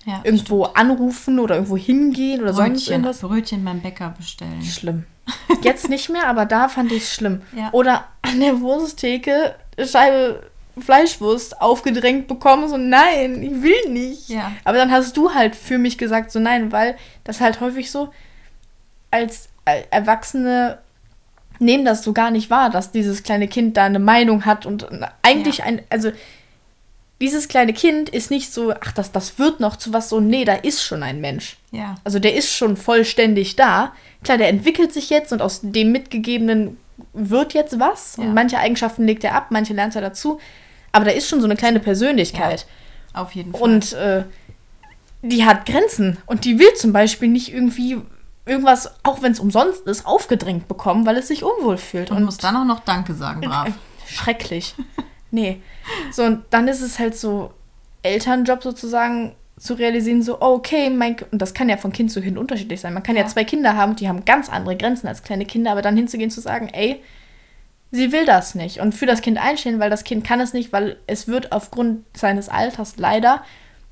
Ja, irgendwo stimmt. anrufen oder irgendwo hingehen oder Brötchen, sonst irgendwas. Brötchen beim Bäcker bestellen. Schlimm. Jetzt nicht mehr, aber da fand ich es schlimm. Ja. Oder an der Wursttheke Scheibe Fleischwurst aufgedrängt bekommen, so nein, ich will nicht. Ja. Aber dann hast du halt für mich gesagt, so nein, weil das halt häufig so als Erwachsene nehmen das so gar nicht wahr, dass dieses kleine Kind da eine Meinung hat und eigentlich ja. ein, also dieses kleine Kind ist nicht so, ach, das, das wird noch zu was so, nee, da ist schon ein Mensch. Ja. Also der ist schon vollständig da. Klar, der entwickelt sich jetzt und aus dem mitgegebenen wird jetzt was. Ja. Und manche Eigenschaften legt er ab, manche lernt er dazu. Aber da ist schon so eine kleine Persönlichkeit. Auf jeden Fall. Und äh, die hat Grenzen. Und die will zum Beispiel nicht irgendwie irgendwas, auch wenn es umsonst ist, aufgedrängt bekommen, weil es sich unwohl fühlt. und muss dann auch noch Danke sagen, brav. Äh, Schrecklich. nee. So, und dann ist es halt so, Elternjob sozusagen zu realisieren, so, oh, okay, mein, und das kann ja von Kind zu Kind unterschiedlich sein. Man kann ja. Ja. zwei Kinder haben, die haben ganz andere Grenzen als kleine Kinder, aber dann hinzugehen zu sagen, ey, sie will das nicht und für das Kind einstehen, weil das Kind kann es nicht, weil es wird aufgrund seines Alters leider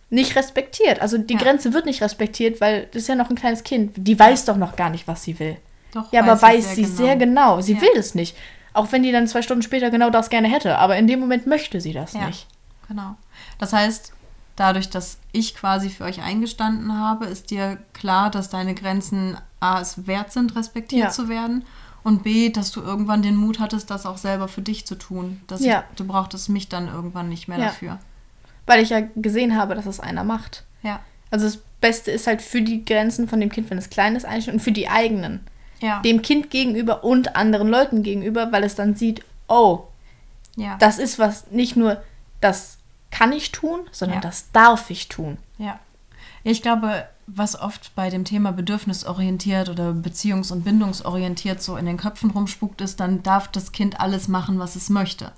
nicht respektiert. Also die Ja. Grenze wird nicht respektiert, weil das ist ja noch ein kleines Kind. Die weiß doch noch gar nicht, was sie will. Doch, Ja, aber weiß sie genau. sehr genau. Sie Ja. will das nicht. Auch wenn die dann zwei Stunden später genau das gerne hätte. Aber in dem Moment möchte sie das Ja. nicht. Genau. Das heißt, dadurch, dass ich quasi für euch eingestanden habe, ist dir klar, dass deine Grenzen A, es wert sind, respektiert zu werden und B, dass du irgendwann den Mut hattest, das auch selber für dich zu tun. Dass Ja. ich, du brauchtest mich dann irgendwann nicht mehr Ja. dafür. Weil ich ja gesehen habe, dass es einer macht. Ja. Also das Beste ist halt für die Grenzen von dem Kind, wenn es klein ist, einstellen und für die eigenen. Ja. Dem Kind gegenüber und anderen Leuten gegenüber, weil es dann sieht, oh, ja. das ist was, nicht nur das kann ich tun, sondern das darf ich tun. Ja. Ich glaube, was oft bei dem Thema bedürfnisorientiert oder beziehungs- und bindungsorientiert so in den Köpfen rumspukt, ist, dann darf das Kind alles machen, was es möchte.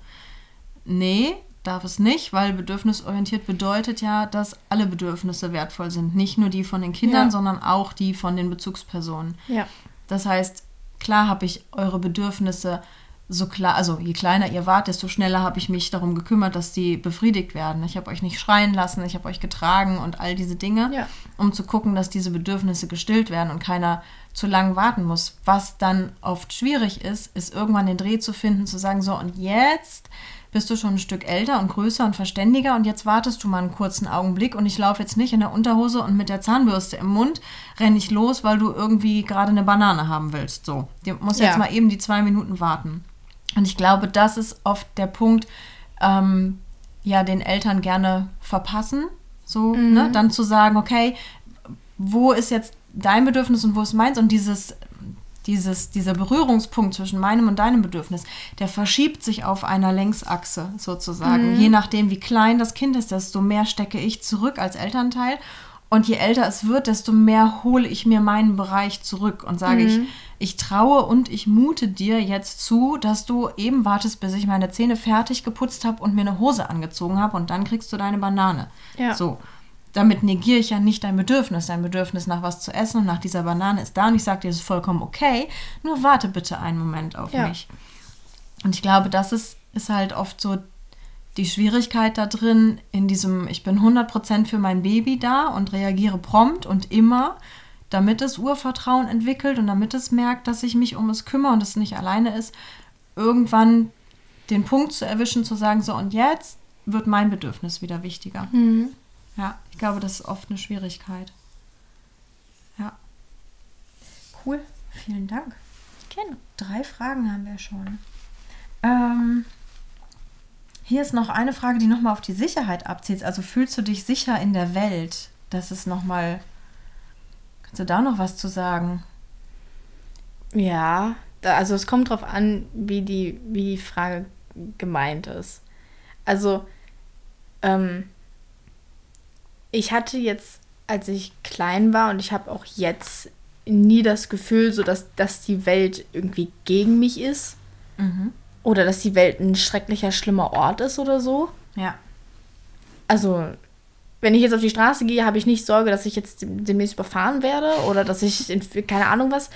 Nee, darf es nicht, weil bedürfnisorientiert bedeutet ja, dass alle Bedürfnisse wertvoll sind. Nicht nur die von den Kindern, Ja. sondern auch die von den Bezugspersonen. Ja. Das heißt, klar habe ich eure Bedürfnisse so klar, also je kleiner ihr wart, desto schneller habe ich mich darum gekümmert, dass die befriedigt werden. Ich habe euch nicht schreien lassen, ich habe euch getragen und all diese Dinge, Ja. um zu gucken, dass diese Bedürfnisse gestillt werden und keiner zu lang warten muss. Was dann oft schwierig ist, ist irgendwann den Dreh zu finden, zu sagen, so und jetzt bist du schon ein Stück älter und größer und verständiger und jetzt wartest du mal einen kurzen Augenblick und ich laufe jetzt nicht in der Unterhose und mit der Zahnbürste im Mund renne ich los, weil du irgendwie gerade eine Banane haben willst. So, du musst Ja. jetzt mal eben die zwei Minuten warten. Und ich glaube, das ist oft der Punkt, ähm, ja, den Eltern gerne verpassen. So, ne? Dann zu sagen, okay, wo ist jetzt dein Bedürfnis und wo ist meins? Und dieses, dieses, dieser Berührungspunkt zwischen meinem und deinem Bedürfnis, der verschiebt sich auf einer Längsachse sozusagen. Je nachdem, wie klein das Kind ist, desto mehr stecke ich zurück als Elternteil. Und je älter es wird, desto mehr hole ich mir meinen Bereich zurück und sage ich, ich traue und ich mute dir jetzt zu, dass du eben wartest, bis ich meine Zähne fertig geputzt habe und mir eine Hose angezogen habe und dann kriegst du deine Banane. Ja. So. Damit negiere ich ja nicht dein Bedürfnis. Dein Bedürfnis nach was zu essen und nach dieser Banane ist da und ich sage dir, das ist vollkommen okay. Nur warte bitte einen Moment auf Ja. mich. Und ich glaube, das ist, ist halt oft so die Schwierigkeit da drin, in diesem, ich bin 100% für mein Baby da und reagiere prompt und immer, damit es Urvertrauen entwickelt und damit es merkt, dass ich mich um es kümmere und es nicht alleine ist, irgendwann den Punkt zu erwischen, zu sagen, so und jetzt wird mein Bedürfnis wieder wichtiger. Ja, ich glaube, das ist oft eine Schwierigkeit. Ja. Cool, vielen Dank. Gerne. Drei Fragen haben wir schon. Ähm, hier ist noch eine Frage, die nochmal auf die Sicherheit abzielt. Also fühlst du dich sicher in der Welt? Das ist nochmal. Kannst du da noch was zu sagen? Ja, da, also es kommt drauf an, wie die, wie die Frage gemeint ist. Also, ähm, ich hatte jetzt, als ich klein war und ich habe auch jetzt nie das Gefühl, so dass, dass die Welt irgendwie gegen mich ist oder dass die Welt ein schrecklicher, schlimmer Ort ist oder so. Ja. Also, wenn ich jetzt auf die Straße gehe, habe ich nicht Sorge, dass ich jetzt demnächst überfahren werde oder dass ich, in, keine Ahnung was.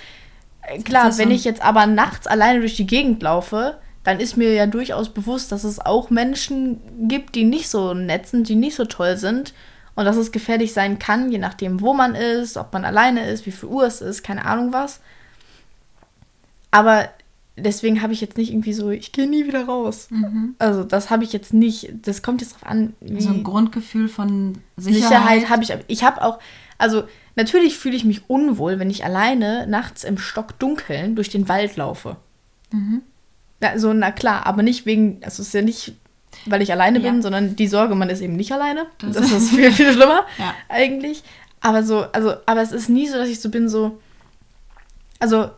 Klar, wenn ich jetzt aber nachts alleine durch die Gegend laufe, dann ist mir ja durchaus bewusst, dass es auch Menschen gibt, die nicht so nett sind, die nicht so toll sind und dass es gefährlich sein kann, je nachdem, wo man ist, ob man alleine ist, wie viel Uhr es ist, keine Ahnung was. Aber deswegen habe ich jetzt nicht irgendwie so, ich gehe nie wieder raus. Also das habe ich jetzt nicht. Das kommt jetzt drauf an, So ein Grundgefühl von Sicherheit. Sicherheit, habe ich. Ich habe auch, also natürlich fühle ich mich unwohl, wenn ich alleine nachts im Stockdunkeln durch den Wald laufe. Mhm. Ja, so, na klar, aber nicht wegen, also es ist ja nicht weil ich alleine ja. bin, sondern die Sorge, man ist eben nicht alleine. Das, das ist viel, viel schlimmer ja. eigentlich. Aber so, also, aber es ist nie so, dass ich so bin, so. Also,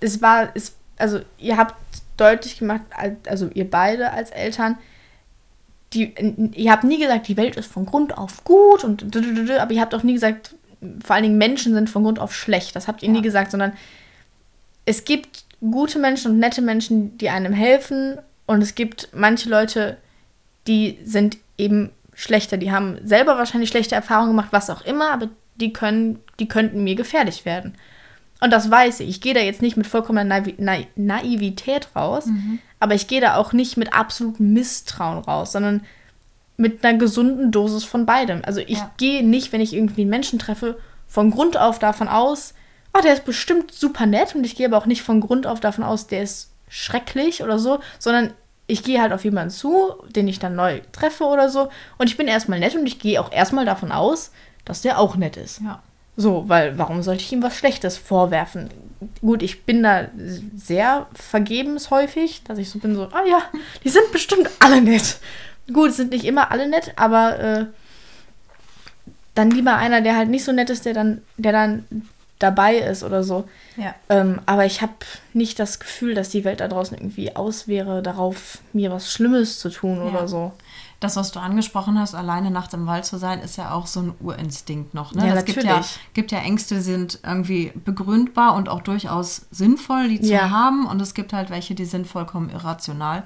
es war, es, also, ihr habt deutlich gemacht, also ihr beide als Eltern, die, ihr habt nie gesagt, die Welt ist von Grund auf gut und aber ihr habt auch nie gesagt, vor allen Dingen Menschen sind von Grund auf schlecht. Das habt ihr ja. nie gesagt, sondern es gibt gute Menschen und nette Menschen, die einem helfen und es gibt manche Leute, die sind eben schlechter, die haben selber wahrscheinlich schlechte Erfahrungen gemacht, was auch immer, aber die können, die könnten mir gefährlich werden. Und das weiß ich. Ich gehe da jetzt nicht mit vollkommener Naiv Na Naivität raus, mhm. aber ich gehe da auch nicht mit absolutem Misstrauen raus, sondern mit einer gesunden Dosis von beidem. Also ich ja. gehe nicht, wenn ich irgendwie einen Menschen treffe, von Grund auf davon aus, oh, der ist bestimmt super nett und ich gehe aber auch nicht von Grund auf davon aus, der ist schrecklich oder so, sondern ich gehe halt auf jemanden zu, den ich dann neu treffe oder so und ich bin erstmal nett und ich gehe auch erstmal davon aus, dass der auch nett ist. Ja. So, weil warum sollte ich ihm was Schlechtes vorwerfen? Gut, ich bin da sehr vergebens häufig, dass ich so bin, so, ah ja, die sind bestimmt alle nett. Gut, sind nicht immer alle nett, aber äh, dann lieber einer, der halt nicht so nett ist, der dann, der dann dabei ist oder so. Ja. Ähm, aber ich habe nicht das Gefühl, dass die Welt da draußen irgendwie aus wäre, darauf mir was Schlimmes zu tun ja. oder so. Das, was du angesprochen hast, alleine nachts im Wald zu sein, ist ja auch so ein Urinstinkt noch. Ne? Ja, das natürlich. Gibt ja, gibt ja Ängste, die sind irgendwie begründbar und auch durchaus sinnvoll, die zu ja. haben. Und es gibt halt welche, die sind vollkommen irrational.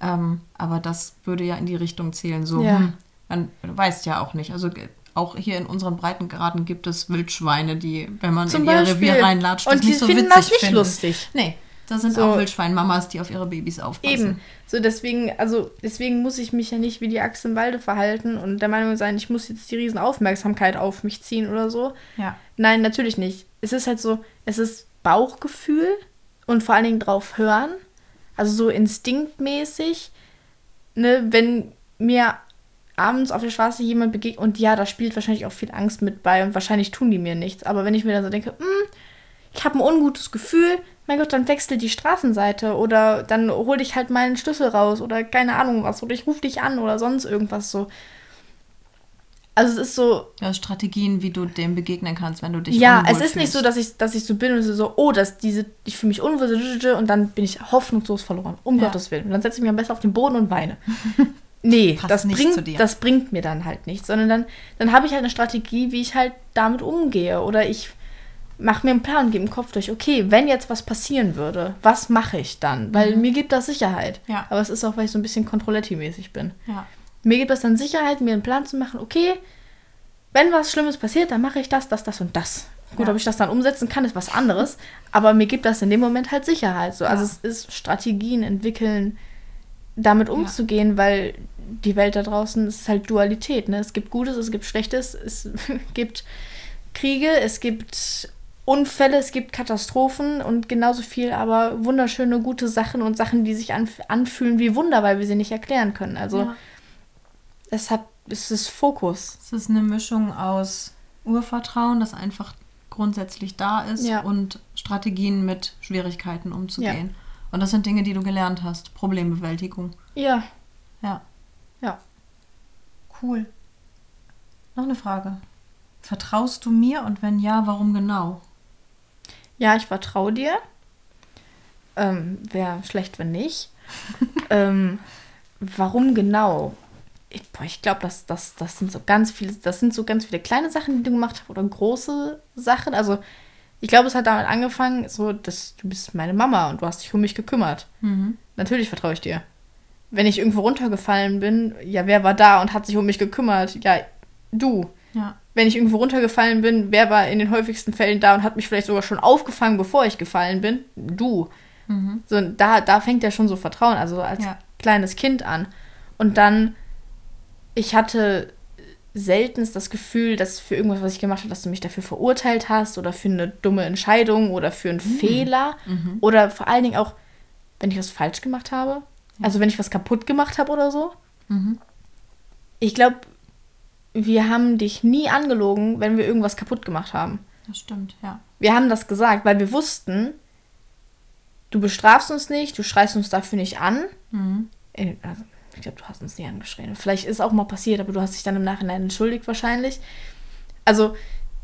Ähm, aber das würde ja in die Richtung zählen, so, ja. hm, man weiß ja auch nicht. Also auch hier in unseren Breitengraden gibt es Wildschweine, die, wenn man Zum in ihr Revier reinlatscht, und die nicht so finden witzig das nicht finden. lustig. Nee, da sind so. auch Wildschweinmamas, die auf ihre Babys aufpassen. Eben. So deswegen, also deswegen muss ich mich ja nicht wie die Axt im Walde verhalten und der Meinung sein, ich muss jetzt die riesen Aufmerksamkeit auf mich ziehen oder so. Ja. Nein, natürlich nicht. Es ist halt so, es ist Bauchgefühl und vor allen Dingen drauf hören. Also so instinktmäßig. Ne, wenn mir abends auf der Straße jemand begegnet und ja, da spielt wahrscheinlich auch viel Angst mit bei und wahrscheinlich tun die mir nichts. Aber wenn ich mir dann so denke, hm, ich habe ein ungutes Gefühl, mein Gott, dann wechsel die Straßenseite oder dann hol ich halt meinen Schlüssel raus oder keine Ahnung was oder ich rufe dich an oder sonst irgendwas so. Also es ist so. Ja, Strategien, wie du dem begegnen kannst, wenn du dich Ja, es ist fühlst. nicht so, dass ich, dass ich so bin und so, oh, dass diese, ich fühle mich unwohl und dann bin ich hoffnungslos verloren. Um ja. Gottes Willen. Und dann setze ich mich am besten auf den Boden und weine. Nee, das bringt, das bringt mir dann halt nichts, sondern dann, dann habe ich halt eine Strategie, wie ich halt damit umgehe. Oder ich mache mir einen Plan und gebe im Kopf durch, okay, wenn jetzt was passieren würde, was mache ich dann? Weil mhm. mir gibt das Sicherheit. Ja. Aber es ist auch, weil ich so ein bisschen Controletti-mäßig bin. Ja. Mir gibt das dann Sicherheit, mir einen Plan zu machen, okay, wenn was Schlimmes passiert, dann mache ich das, das, das und das. Gut, ja. ob ich das dann umsetzen kann, ist was anderes. Aber mir gibt das in dem Moment halt Sicherheit. So. Also es ist Strategien entwickeln, damit umzugehen, weil die Welt da draußen ist halt Dualität. Ne? Es gibt Gutes, es gibt Schlechtes, es gibt Kriege, es gibt Unfälle, es gibt Katastrophen und genauso viel aber wunderschöne, gute Sachen und Sachen, die sich anf anfühlen wie Wunder, weil wir sie nicht erklären können. Also ja. es hat, es ist Fokus. Es ist eine Mischung aus Urvertrauen, das einfach grundsätzlich da ist ja. und Strategien mit Schwierigkeiten umzugehen. Ja. Und das sind Dinge, die du gelernt hast. Problembewältigung. Ja. Ja. Ja. Cool. Noch eine Frage. Vertraust du mir und wenn ja, warum genau? Ja, ich vertraue dir. Ähm, Wäre schlecht, wenn nicht. ähm, warum genau? Ich, ich glaube, das, das, das sind so ganz viele, das sind so ganz viele kleine Sachen, die du gemacht hast oder große Sachen. Also ich glaube, es hat damit angefangen, so, dass du bist meine Mama und du hast dich um mich gekümmert. Mhm. Natürlich vertraue ich dir. Wenn ich irgendwo runtergefallen bin, ja, wer war da und hat sich um mich gekümmert? Ja, du. Ja. Wenn ich irgendwo runtergefallen bin, wer war in den häufigsten Fällen da und hat mich vielleicht sogar schon aufgefangen, bevor ich gefallen bin? Du. Mhm. So, da, da fängt ja schon so Vertrauen, also als ja. kleines Kind an. Und dann, ich hatte seltenst das Gefühl, dass für irgendwas, was ich gemacht habe, dass du mich dafür verurteilt hast oder für eine dumme Entscheidung oder für einen mhm. Fehler mhm. oder vor allen Dingen auch, wenn ich was falsch gemacht habe. Also wenn ich was kaputt gemacht habe oder so. Mhm. Ich glaube, wir haben dich nie angelogen, wenn wir irgendwas kaputt gemacht haben. Das stimmt, ja. Wir haben das gesagt, weil wir wussten, du bestrafst uns nicht, du schreist uns dafür nicht an. Mhm. äh, also, ich glaube, du hast uns nie angeschrien. Vielleicht ist auch mal passiert, aber du hast dich dann im Nachhinein entschuldigt wahrscheinlich. Also,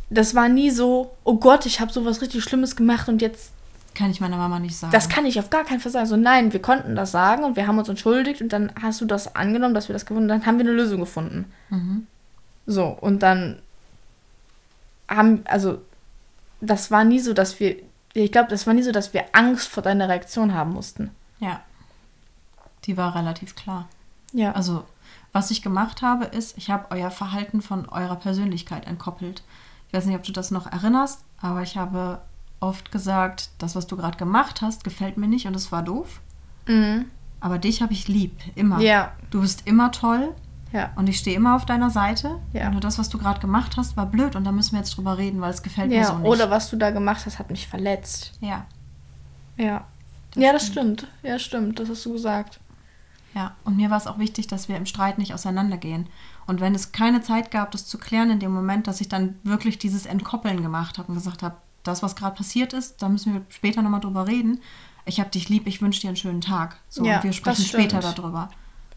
das war nie so, oh Gott, ich habe sowas richtig Schlimmes gemacht und jetzt. Kann ich meiner Mama nicht sagen. Das kann ich auf gar keinen Fall sagen. So, nein, wir konnten das sagen und wir haben uns entschuldigt und dann hast du das angenommen, dass wir das gefunden haben. Dann haben wir eine Lösung gefunden. Mhm. So, und dann haben, also, das war nie so, dass wir, ich glaube, das war nie so, dass wir Angst vor deiner Reaktion haben mussten. Ja. Die war relativ klar. Ja. Also, was ich gemacht habe, ist, ich habe euer Verhalten von eurer Persönlichkeit entkoppelt. Ich weiß nicht, ob du das noch erinnerst, aber ich habe oft gesagt, das, was du gerade gemacht hast, gefällt mir nicht und es war doof. Mhm. Aber dich habe ich lieb, immer. Ja. Du bist immer toll Ja. und ich stehe immer auf deiner Seite. Ja. Nur das, was du gerade gemacht hast, war blöd und da müssen wir jetzt drüber reden, weil es gefällt mir Ja, so nicht. oder was du da gemacht hast, hat mich verletzt. ja, Ja. ja, das stimmt. Ja, stimmt. Das hast du gesagt. ja. Und mir war es auch wichtig, dass wir im Streit nicht auseinandergehen. Und wenn es keine Zeit gab, das zu klären in dem Moment, dass ich dann wirklich dieses Entkoppeln gemacht habe und gesagt habe, das, was gerade passiert ist, da müssen wir später nochmal drüber reden. Ich habe dich lieb, ich wünsche dir einen schönen Tag. So, Ja, und wir sprechen das stimmt. später darüber.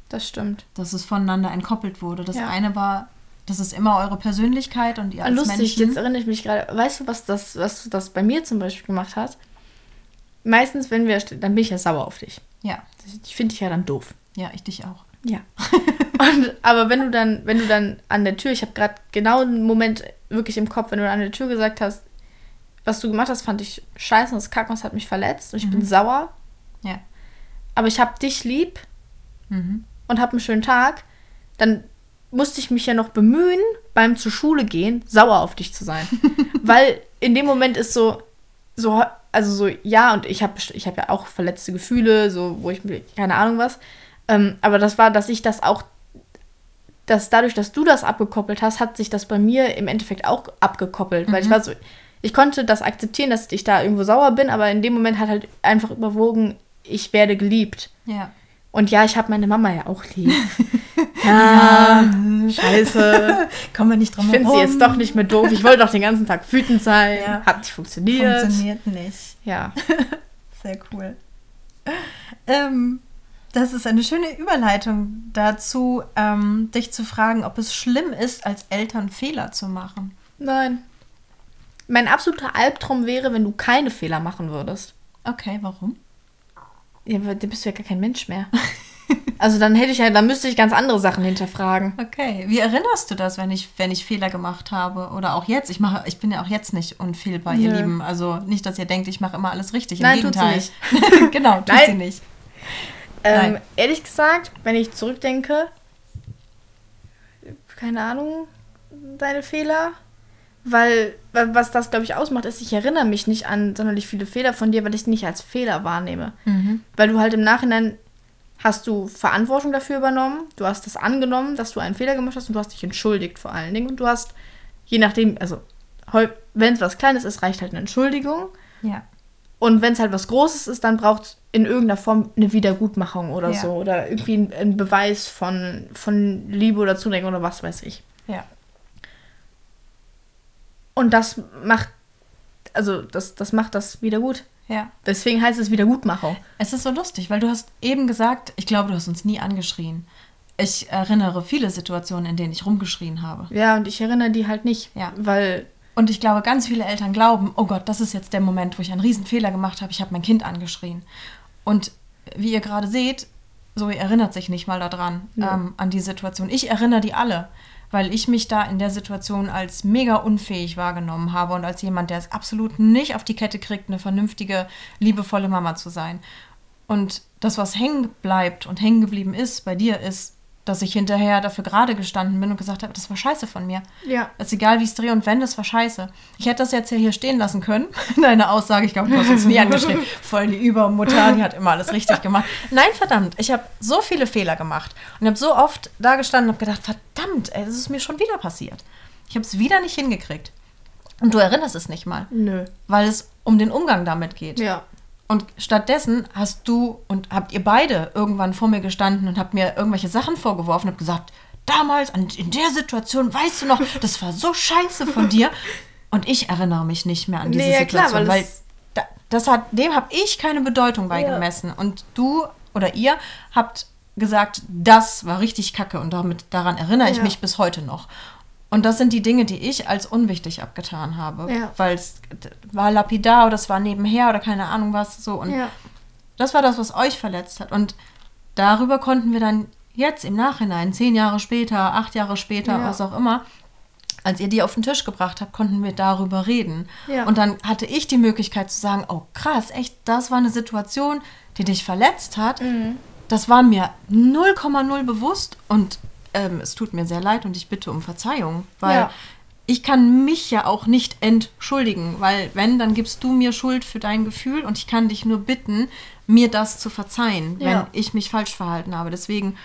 Das stimmt. Dass es voneinander entkoppelt wurde. Das Ja. eine war, das ist immer eure Persönlichkeit und ihr als Lustig, Menschen. jetzt erinnere ich mich gerade. Weißt du, was das, was das bei mir zum Beispiel gemacht hat? Meistens, wenn wir, dann bin ich ja sauer auf dich. ja, Ich finde dich ja dann doof. ja, ich dich auch. Ja. Und, aber wenn du dann, wenn du dann an der Tür, ich habe gerade genau einen Moment wirklich im Kopf, wenn du an der Tür gesagt hast, was du gemacht hast, fand ich scheiße, das Kackmas hat mich verletzt und ich bin sauer, Ja. aber ich habe dich lieb Mhm. Und habe einen schönen Tag, dann musste ich mich ja noch bemühen, beim zur Schule gehen, sauer auf dich zu sein. Weil in dem Moment ist so, so, also so, ja, und ich habe ich hab ja auch verletzte Gefühle, so, wo ich mir, keine Ahnung was. Ähm, aber das war, dass ich das auch, dass dadurch, dass du das abgekoppelt hast, hat sich das bei mir im Endeffekt auch abgekoppelt. Weil ich war so, ich konnte das akzeptieren, dass ich da irgendwo sauer bin, aber in dem Moment hat halt einfach überwogen, ich werde geliebt. Ja. Und ja, ich habe meine Mama ja auch lieb. ja, scheiße. Kommen wir nicht drum Ich finde sie herum. jetzt doch nicht mehr doof. Ich wollte doch den ganzen Tag wütend sein. Ja. Hat nicht funktioniert. Funktioniert nicht. Ja. Sehr cool. Ähm, das ist eine schöne Überleitung dazu, ähm, dich zu fragen, ob es schlimm ist, als Eltern Fehler zu machen. Nein. Mein absoluter Albtraum wäre, wenn du keine Fehler machen würdest. Okay, warum? Ja, aber dann bist du ja gar kein Mensch mehr. Also dann hätte ich ja, dann müsste ich ganz andere Sachen hinterfragen. Okay. Wie erinnerst du das, wenn ich, wenn ich Fehler gemacht habe? Oder auch jetzt? Ich mache, ich bin ja auch jetzt nicht unfehlbar, ihr Nö. Lieben. Also nicht, dass ihr denkt, ich mache immer alles richtig. Im Nein, tut sie Gegenteil. nicht. genau, tut Nein. sie nicht. Ähm, Nein. ehrlich gesagt, wenn ich zurückdenke, keine Ahnung, deine Fehler. Weil, was das, glaube ich, ausmacht, ist, ich erinnere mich nicht an sonderlich viele Fehler von dir, weil ich es nicht als Fehler wahrnehme. Mhm. Weil du halt im Nachhinein hast du Verantwortung dafür übernommen, du hast das angenommen, dass du einen Fehler gemacht hast und du hast dich entschuldigt vor allen Dingen. Und du hast, je nachdem, also wenn es was Kleines ist, reicht halt eine Entschuldigung. Ja. Und wenn es halt was Großes ist, dann braucht es in irgendeiner Form eine Wiedergutmachung oder Ja. so. Oder irgendwie ein, ein Beweis von, von Liebe oder Zuneigung oder was weiß ich. Ja. Und das macht, also das, das macht das wieder gut. Ja. Deswegen heißt es Wiedergutmachung. Es ist so lustig, weil du hast eben gesagt, ich glaube, du hast uns nie angeschrien. Ich erinnere viele Situationen, in denen ich rumgeschrien habe. Ja, und ich erinnere die halt nicht. Ja. Weil, Und ich glaube, ganz viele Eltern glauben, oh Gott, das ist jetzt der Moment, wo ich einen Riesenfehler gemacht habe. Ich habe mein Kind angeschrien. Und wie ihr gerade seht, Zoe erinnert sich nicht mal daran, Ja. ähm, an die Situation. Ich erinnere die alle, weil ich mich da in der Situation als mega unfähig wahrgenommen habe und als jemand, der es absolut nicht auf die Kette kriegt, eine vernünftige, liebevolle Mama zu sein. Und das, was hängen bleibt und hängen geblieben ist bei dir, ist, dass ich hinterher dafür gerade gestanden bin und gesagt habe, das war scheiße von mir. ja. Ist egal, wie ich es drehe und wende, es war scheiße. Ich hätte das jetzt ja hier stehen lassen können. Deine Aussage, ich glaube, du hast uns nie angeschrieben. Voll die Übermutter, die hat immer alles richtig gemacht. Nein, verdammt, ich habe so viele Fehler gemacht. Und habe so oft da gestanden und habe gedacht, verdammt, ey, das ist mir schon wieder passiert. Ich habe es wieder nicht hingekriegt. Und du erinnerst es nicht mal, Nö. weil es um den Umgang damit geht. Ja. Und stattdessen hast du und habt ihr beide irgendwann vor mir gestanden und habt mir irgendwelche Sachen vorgeworfen und habt gesagt, damals an, in der Situation, weißt du noch, das war so scheiße von dir. Und ich erinnere mich nicht mehr an diese Nee, ja, klar, Situation, weil weil da, das hat, dem habe ich keine Bedeutung beigemessen. Und du oder ihr habt gesagt, das war richtig kacke und damit, daran erinnere ich Ja. mich bis heute noch. Und das sind die Dinge, die ich als unwichtig abgetan habe. Ja. Weil es war lapidar oder es war nebenher oder keine Ahnung was. So. Und Ja. das war das, was euch verletzt hat. Und darüber konnten wir dann jetzt im Nachhinein, zehn Jahre später, acht Jahre später, Ja. was auch immer, als ihr die auf den Tisch gebracht habt, konnten wir darüber reden. Und dann hatte ich die Möglichkeit zu sagen, oh krass, echt, das war eine Situation, die dich verletzt hat. Mhm. Das war mir 0,0 bewusst und ähm, es tut mir sehr leid und ich bitte um Verzeihung, weil Ja. ich kann mich ja auch nicht entschuldigen, weil wenn, dann gibst du mir Schuld für dein Gefühl und ich kann dich nur bitten, mir das zu verzeihen, wenn Ja. ich mich falsch verhalten habe. Deswegen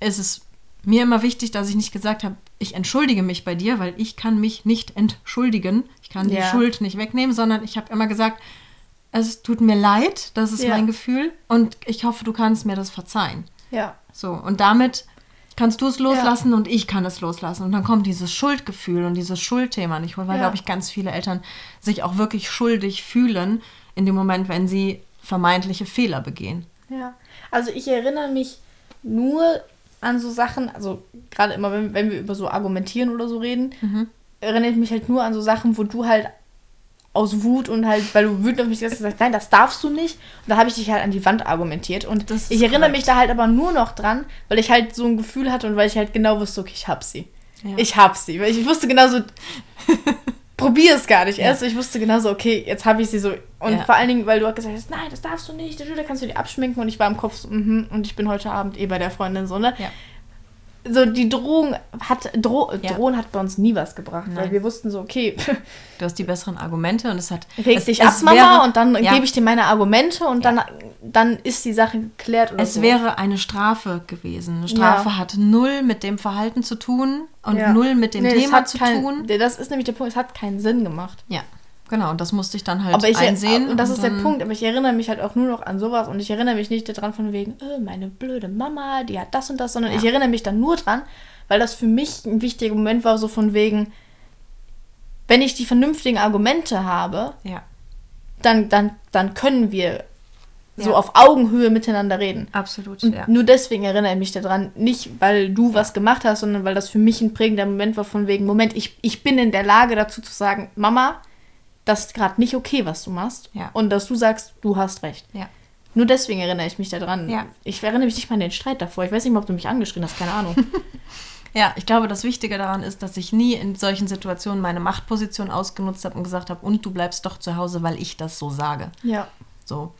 ist es mir immer wichtig, dass ich nicht gesagt habe, ich entschuldige mich bei dir, weil ich kann mich nicht entschuldigen. Ich kann die Ja. Schuld nicht wegnehmen, sondern ich habe immer gesagt, es tut mir leid, das ist Ja. mein Gefühl und ich hoffe, du kannst mir das verzeihen. Ja. So, und damit kannst du es loslassen und ich kann es loslassen. Und dann kommt dieses Schuldgefühl und dieses Schuldthema nicht, weil, Ja. glaube ich, ganz viele Eltern sich auch wirklich schuldig fühlen in dem Moment, wenn sie vermeintliche Fehler begehen. Ja, also ich erinnere mich nur an so Sachen, also gerade immer, wenn, wenn wir über so argumentieren oder so reden, Mhm. erinnere ich mich halt nur an so Sachen, wo du halt aus Wut und halt, weil du wütend auf mich hast, gesagt, nein, das darfst du nicht. Und da habe ich dich halt an die Wand argumentiert. Und ich erinnere korrekt. mich da halt aber nur noch dran, weil ich halt so ein Gefühl hatte und weil ich halt genau wusste, okay, ich hab sie. Ja. Ich hab sie. Weil ich wusste genau so, probier es gar nicht erst. Ich wusste genau so, okay, jetzt habe ich sie so. Und Ja. vor allen Dingen, weil du halt gesagt hast, nein, das darfst du nicht, da kannst du die abschminken. Und ich war im Kopf so, mhm, und ich bin heute Abend eh bei der Freundin so, ne? Ja. So, die Drohung hat, Dro Ja. Drohen hat bei uns nie was gebracht, weil Nein. wir wussten so, okay, Du hast die besseren Argumente und es hat. reg dich ab, Mama, wäre- und dann ja, gebe ich dir meine Argumente und Ja. dann, dann ist die Sache geklärt. Oder Es so. wäre eine Strafe gewesen. Eine Strafe hat null mit dem Verhalten zu tun und null mit dem Nee, Thema zu kein, tun. Das ist nämlich der Punkt, es hat keinen Sinn gemacht. Ja, genau. Und das musste ich dann halt aber ich einsehen. und das ist der Punkt, aber ich erinnere mich halt auch nur noch an sowas und ich erinnere mich nicht daran von wegen, äh, meine blöde Mama, die hat das und das, sondern Ja. ich erinnere mich dann nur dran, weil das für mich ein wichtiger Moment war, so von wegen, wenn ich die vernünftigen Argumente habe, Ja, dann, dann, dann können wir so Ja. auf Augenhöhe miteinander reden. absolut. Und Ja. nur deswegen erinnere ich mich daran, nicht weil du was gemacht hast, sondern weil das für mich ein prägender Moment war von wegen, Moment, ich, ich bin in der Lage dazu zu sagen, Mama, das ist gerade nicht okay, was du machst. Ja. Und dass du sagst, du hast recht. ja. Nur deswegen erinnere ich mich daran. Ja. Ich erinnere mich nicht mal an den Streit davor. Ich weiß nicht mal, ob du mich angeschrien hast, keine Ahnung. Ja, ich glaube, das Wichtige daran ist, dass ich nie in solchen Situationen meine Machtposition ausgenutzt habe und gesagt habe, und du bleibst doch zu Hause, weil ich das so sage. ja. So.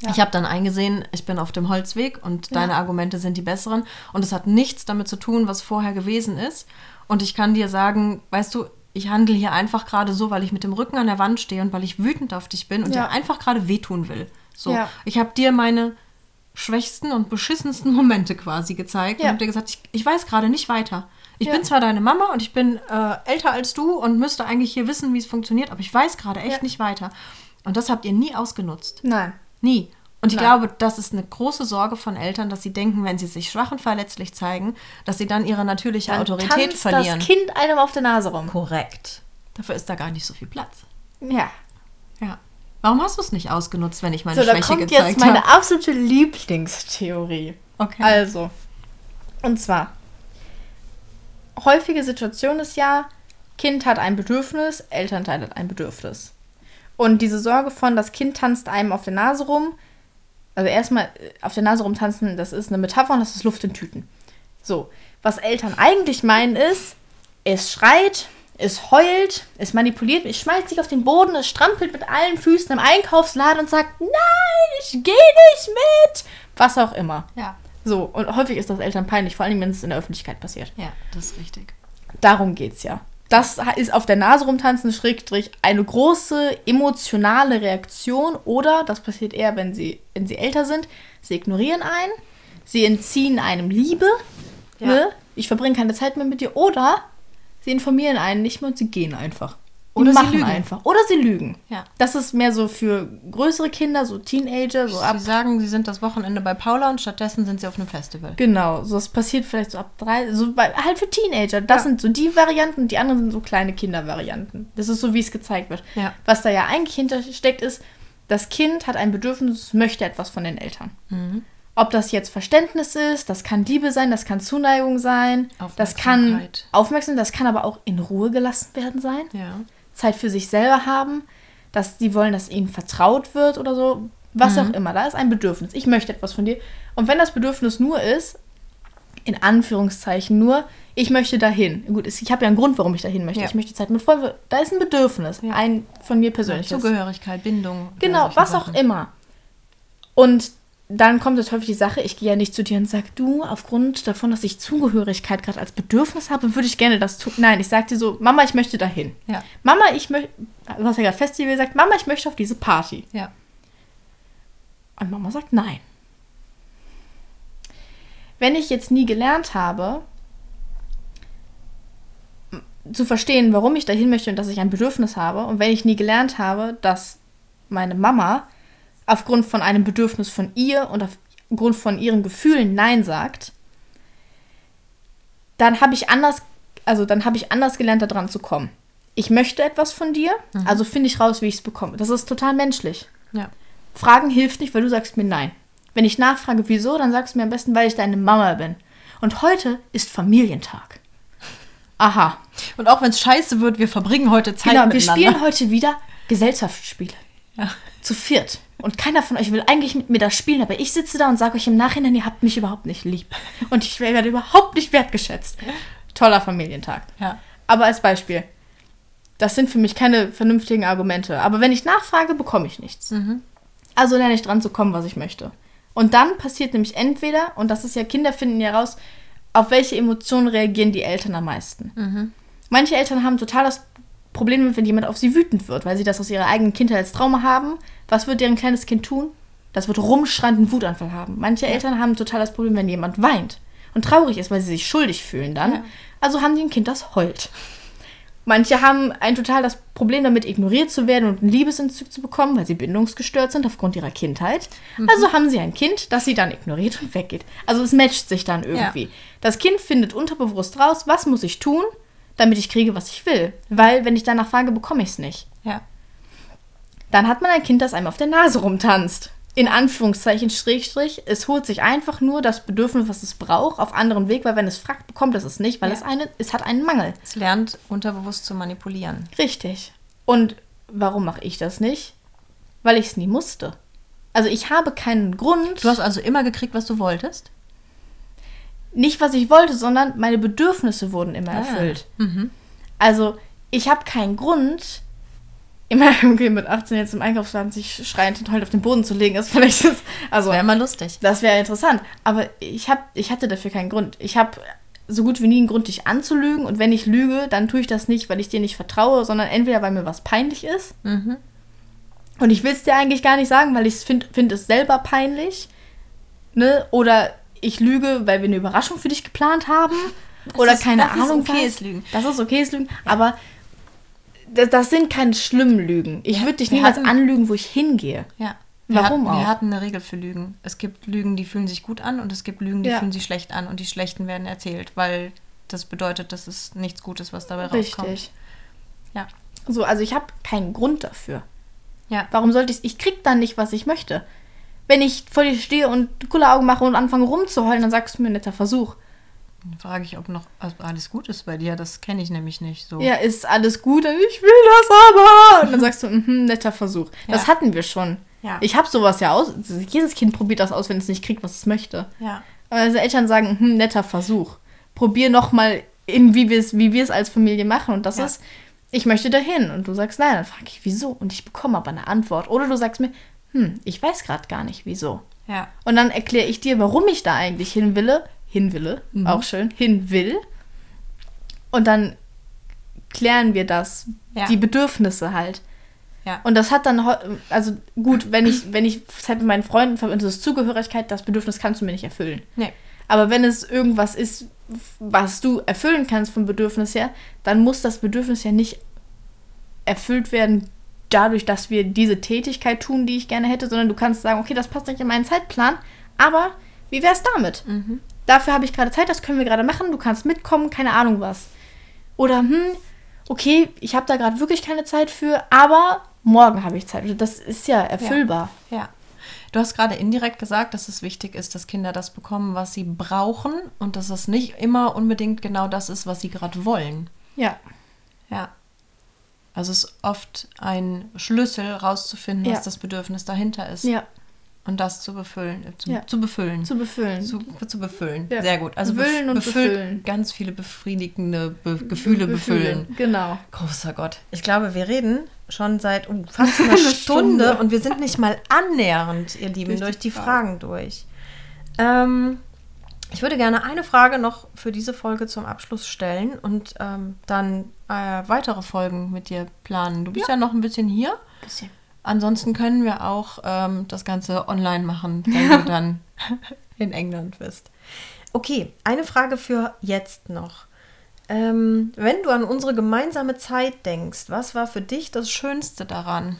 Ja. Ich habe dann eingesehen, ich bin auf dem Holzweg und Ja. deine Argumente sind die besseren. Und es hat nichts damit zu tun, was vorher gewesen ist. Und ich kann dir sagen, weißt du, ich handle hier einfach gerade so, weil ich mit dem Rücken an der Wand stehe und weil ich wütend auf dich bin und Ja. dir einfach gerade wehtun will. So. Ja. Ich habe dir meine schwächsten und beschissensten Momente quasi gezeigt Ja. und habe dir gesagt, ich, ich weiß gerade nicht weiter. Ich bin zwar deine Mama und ich bin äh, älter als du und müsste eigentlich hier wissen, wie es funktioniert, aber ich weiß gerade echt nicht weiter. Und das habt ihr nie ausgenutzt. Nein. Nie. Und ich Nein. glaube, das ist eine große Sorge von Eltern, dass sie denken, wenn sie sich schwach und verletzlich zeigen, dass sie dann ihre natürliche Dann Autorität verlieren. das Kind einem auf der Nase rum. Korrekt. Dafür ist da gar nicht so viel Platz. Ja. Ja. Warum hast du es nicht ausgenutzt, wenn ich meine So, da Schwäche kommt gezeigt jetzt meine habe? absolute Lieblingstheorie. Okay. Also, und zwar, häufige Situation ist ja, Kind hat ein Bedürfnis, Elternteil hat ein Bedürfnis. Und diese Sorge von, das Kind tanzt einem auf der Nase rum, also erstmal äh, auf der Nase rumtanzen, das ist eine Metapher und das ist Luft in Tüten. So, was Eltern eigentlich meinen ist, es schreit, es heult, es manipuliert, es schmeißt sich auf den Boden, es strampelt mit allen Füßen im Einkaufsladen und sagt, nein, ich gehe nicht mit. Was auch immer. ja. So, und häufig ist das Eltern peinlich, vor allem wenn es in der Öffentlichkeit passiert. Ja, das ist richtig. Darum geht's ja. Das ist auf der Nase rumtanzen, Schrägstrich, eine große emotionale Reaktion oder, das passiert eher, wenn sie, wenn sie älter sind, sie ignorieren einen, sie entziehen einem Liebe, Ja. ne? ich verbringe keine Zeit mehr mit dir, oder sie informieren einen nicht mehr und sie gehen einfach. Oder sie machen lügen. einfach. Oder sie lügen. Ja. Das ist mehr so für größere Kinder, so Teenager, so ab Sie sagen, sie sind das Wochenende bei Paula und stattdessen sind sie auf einem Festival. Genau, so das passiert vielleicht so ab drei, so bei, halt für Teenager. Das Ja. sind so die Varianten, die anderen sind so kleine Kindervarianten. Das ist so, wie es gezeigt wird. Ja. Was da ja eigentlich hintersteckt ist, das Kind hat ein Bedürfnis, möchte etwas von den Eltern. Mhm. Ob das jetzt Verständnis ist, das kann Liebe sein, das kann Zuneigung sein, das kann Aufmerksamkeit. Aufmerksamkeit, das kann aber auch in Ruhe gelassen werden sein. Ja. Zeit für sich selber haben, dass die wollen, dass ihnen vertraut wird oder so, was auch immer. Da ist ein Bedürfnis. Ich möchte etwas von dir. Und wenn das Bedürfnis nur ist, in Anführungszeichen nur, ich möchte dahin. Gut, ich habe ja einen Grund, warum ich dahin möchte. Ja. Ich möchte Zeit mit Freunden. Da ist ein Bedürfnis, Ja. ein von mir persönlich. Zugehörigkeit, Bindung. Genau, was auch Sachen. immer. Und dann kommt jetzt häufig die Sache, ich gehe ja nicht zu dir und sage, du, aufgrund davon, dass ich Zugehörigkeit gerade als Bedürfnis habe, würde ich gerne das tun. Nein, ich sage dir so, Mama, ich möchte dahin. Ja. Mama, ich möchte, du hast ja gerade Festival gesagt, Mama, ich möchte auf diese Party. Ja. Und Mama sagt nein. Wenn ich jetzt nie gelernt habe, zu verstehen, warum ich dahin möchte und dass ich ein Bedürfnis habe, und wenn ich nie gelernt habe, dass meine Mama aufgrund von einem Bedürfnis von ihr und aufgrund von ihren Gefühlen Nein sagt, dann habe ich anders, also dann habe ich anders gelernt, da dran zu kommen. Ich möchte etwas von dir, also finde ich raus, wie ich es bekomme. Das ist total menschlich. Ja. Fragen hilft nicht, weil du sagst mir nein. Wenn ich nachfrage, wieso, dann sagst du mir am besten, weil ich deine Mama bin. Und heute ist Familientag. Aha. Und auch wenn es scheiße wird, wir verbringen heute Zeit Genau, wir miteinander. spielen heute wieder Gesellschaftsspiele. Ja. Zu viert. Und keiner von euch will eigentlich mit mir das spielen, aber ich sitze da und sage euch im Nachhinein, ihr habt mich überhaupt nicht lieb. Und ich werde überhaupt nicht wertgeschätzt. Toller Familientag. Ja. Aber als Beispiel. Das sind für mich keine vernünftigen Argumente. Aber wenn ich nachfrage, bekomme ich nichts. Also lerne ich dran zu kommen, was ich möchte. Und dann passiert nämlich entweder, und das ist ja, Kinder finden ja raus, auf welche Emotionen reagieren die Eltern am meisten. Manche Eltern haben total das Problem damit, wenn jemand auf sie wütend wird, weil sie das aus ihrer eigenen Kindheit als Trauma haben. Was wird deren kleines Kind tun? Das wird rumschreiend einen Wutanfall haben. Manche Eltern haben total das Problem, wenn jemand weint und traurig ist, weil sie sich schuldig fühlen dann. Ja. Also haben die ein Kind, das heult. Manche haben ein total das Problem damit, ignoriert zu werden und einen Liebesentzug zu bekommen, weil sie bindungsgestört sind aufgrund ihrer Kindheit. Also haben sie ein Kind, das sie dann ignoriert und weggeht. Also es matcht sich dann irgendwie. Das Kind findet unterbewusst raus, was muss ich tun, damit ich kriege, was ich will. Weil, wenn ich danach frage, bekomme ich es nicht. Ja. Dann hat man ein Kind, das einem auf der Nase rumtanzt. In Anführungszeichen, Schrägstrich. Es holt sich einfach nur das Bedürfnis, was es braucht, auf anderen Weg, weil wenn es fragt, bekommt es es nicht, weil Ja. es, eine, es hat einen Mangel. Es lernt unterbewusst zu manipulieren. Richtig. Und warum mache ich das nicht? Weil ich es nie musste. Also ich habe keinen Grund, Du hast also immer gekriegt, was du wolltest? Nicht was ich wollte, sondern meine Bedürfnisse wurden immer Ah. erfüllt. Mhm. Also ich habe keinen Grund, immer irgendwie mit 18 jetzt im Einkaufsladen sich schreiend und heulend auf den Boden zu legen, ist vielleicht das, also Wäre mal lustig. das wäre interessant. Aber ich, hab, ich hatte dafür keinen Grund. Ich habe so gut wie nie einen Grund, dich anzulügen. Und wenn ich lüge, dann tue ich das nicht, weil ich dir nicht vertraue, sondern entweder, weil mir was peinlich ist. Mhm. Und ich will es dir eigentlich gar nicht sagen, weil ich finde find es selber peinlich. Ne? Oder ich lüge, weil wir eine Überraschung für dich geplant haben. Oder ist- keine das ist Ahnung. okayes was. Lügen. Das ist okayes Lügen. Aber das, das sind keine schlimmen Lügen. Ich Ja, würde dich niemals hatten- anlügen, wo ich hingehe. Ja. Warum wir hatten, auch? Wir hatten eine Regel für Lügen. Es gibt Lügen, die fühlen sich gut an und es gibt Lügen, die Ja. fühlen sich schlecht an und die schlechten werden erzählt, weil das bedeutet, dass es nichts Gutes, was dabei rauskommt. Richtig. Ja. So, also ich habe keinen Grund dafür. Ja. Warum sollte ich Ich krieg dann nicht, was ich möchte. Wenn ich vor dir stehe und coole Augen mache und anfange rumzuheulen, dann sagst du mir, netter Versuch. Dann frage ich, ob noch also alles gut ist bei dir. Das kenne ich nämlich nicht so. Ja, ist alles gut, ich will das aber. Und dann sagst du, mhm, netter Versuch. Das Ja. hatten wir schon. Ja. Ich habe sowas ja aus. Jedes Kind probiert das aus, wenn es nicht kriegt, was es möchte. Ja. Aber also Eltern sagen, hm, netter Versuch. Probier noch mal in, wie wir es wie als Familie machen. Und das Ja. ist, ich möchte dahin. Und du sagst nein. Dann frage ich, wieso? Und ich bekomme aber eine Antwort. Oder du sagst mir, hm, ich weiß gerade gar nicht, wieso. Ja. Und dann erkläre ich dir, warum ich da eigentlich hin will. Hin will, Mhm. auch schön, hin will. Und dann klären wir das, Ja. die Bedürfnisse halt. Ja. Und das hat dann, also gut, wenn ich, wenn ich Zeit mit meinen Freunden verbinde, das Zugehörigkeit, das Bedürfnis kannst du mir nicht erfüllen. Nee. Aber wenn es irgendwas ist, was du erfüllen kannst vom Bedürfnis her, dann muss das Bedürfnis ja nicht erfüllt werden dadurch, dass wir diese Tätigkeit tun, die ich gerne hätte, sondern du kannst sagen, okay, das passt nicht in meinen Zeitplan, aber wie wär's damit? Mhm. Dafür habe ich gerade Zeit, das können wir gerade machen, du kannst mitkommen, keine Ahnung was. Oder, hm, okay, ich habe da gerade wirklich keine Zeit für, aber morgen habe ich Zeit. Das ist ja erfüllbar. Ja. Du hast gerade indirekt gesagt, dass es wichtig ist, dass Kinder das bekommen, was sie brauchen und dass es nicht immer unbedingt genau das ist, was sie gerade wollen. Ja. Ja. Also es ist oft ein Schlüssel rauszufinden, Ja. was das Bedürfnis dahinter ist. Ja. Und das zu befüllen. äh, Zu, Ja. zu befüllen. Zu befüllen. zu, zu befüllen. Ja. Sehr gut. Also Befüllen bef- und befüllt befüllen. ganz viele befriedigende Be Gefühle befüllen. Genau. Großer Gott. Ich glaube, wir reden schon seit oh, fast einer Stunde, Stunde. und wir sind nicht mal annähernd, ihr Lieben, Durch durch, die die Fragen durch. Ähm, ich würde gerne eine Frage noch für diese Folge zum Abschluss stellen und ähm, dann äh, weitere Folgen mit dir planen. Du bist ja, noch ein bisschen hier. Bisschen. Ansonsten können wir auch ähm, das Ganze online machen, wenn du dann in England bist. Okay, eine Frage für jetzt noch. Ähm, wenn du an unsere gemeinsame Zeit denkst, was war für dich das Schönste daran?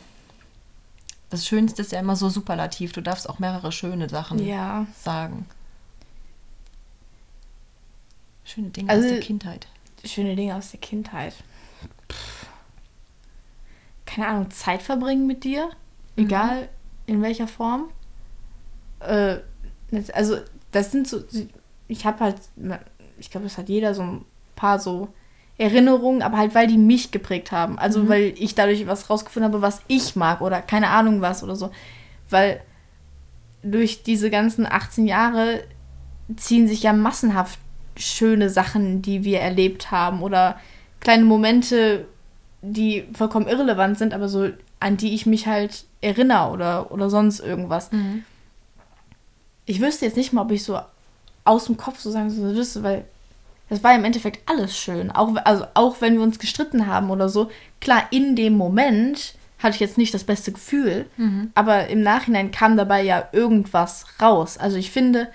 Das Schönste ist ja immer so superlativ. Du darfst auch mehrere schöne Sachen Ja. sagen. Schöne Dinge Also- aus der Kindheit. Schöne Dinge aus der Kindheit. Pff. Keine Ahnung, Zeit verbringen mit dir. Egal in welcher Form. Äh, also, das sind so. Ich habe halt. Ich glaube, das hat jeder so ein paar so Erinnerungen, aber halt, weil die mich geprägt haben. Also, weil ich dadurch was rausgefunden habe, was ich mag oder keine Ahnung was oder so. Weil durch diese ganzen 18 Jahre ziehen sich ja massenhaft schöne Sachen, die wir erlebt haben oder kleine Momente, die vollkommen irrelevant sind, aber so an die ich mich halt erinnere oder, oder sonst irgendwas. Ich wüsste jetzt nicht mal, ob ich so aus dem Kopf so sagen so wüsste, weil das war im Endeffekt alles schön. Auch, also auch wenn wir uns gestritten haben oder so. Klar, in dem Moment hatte ich jetzt nicht das beste Gefühl, aber im Nachhinein kam dabei ja irgendwas raus. Also ich finde,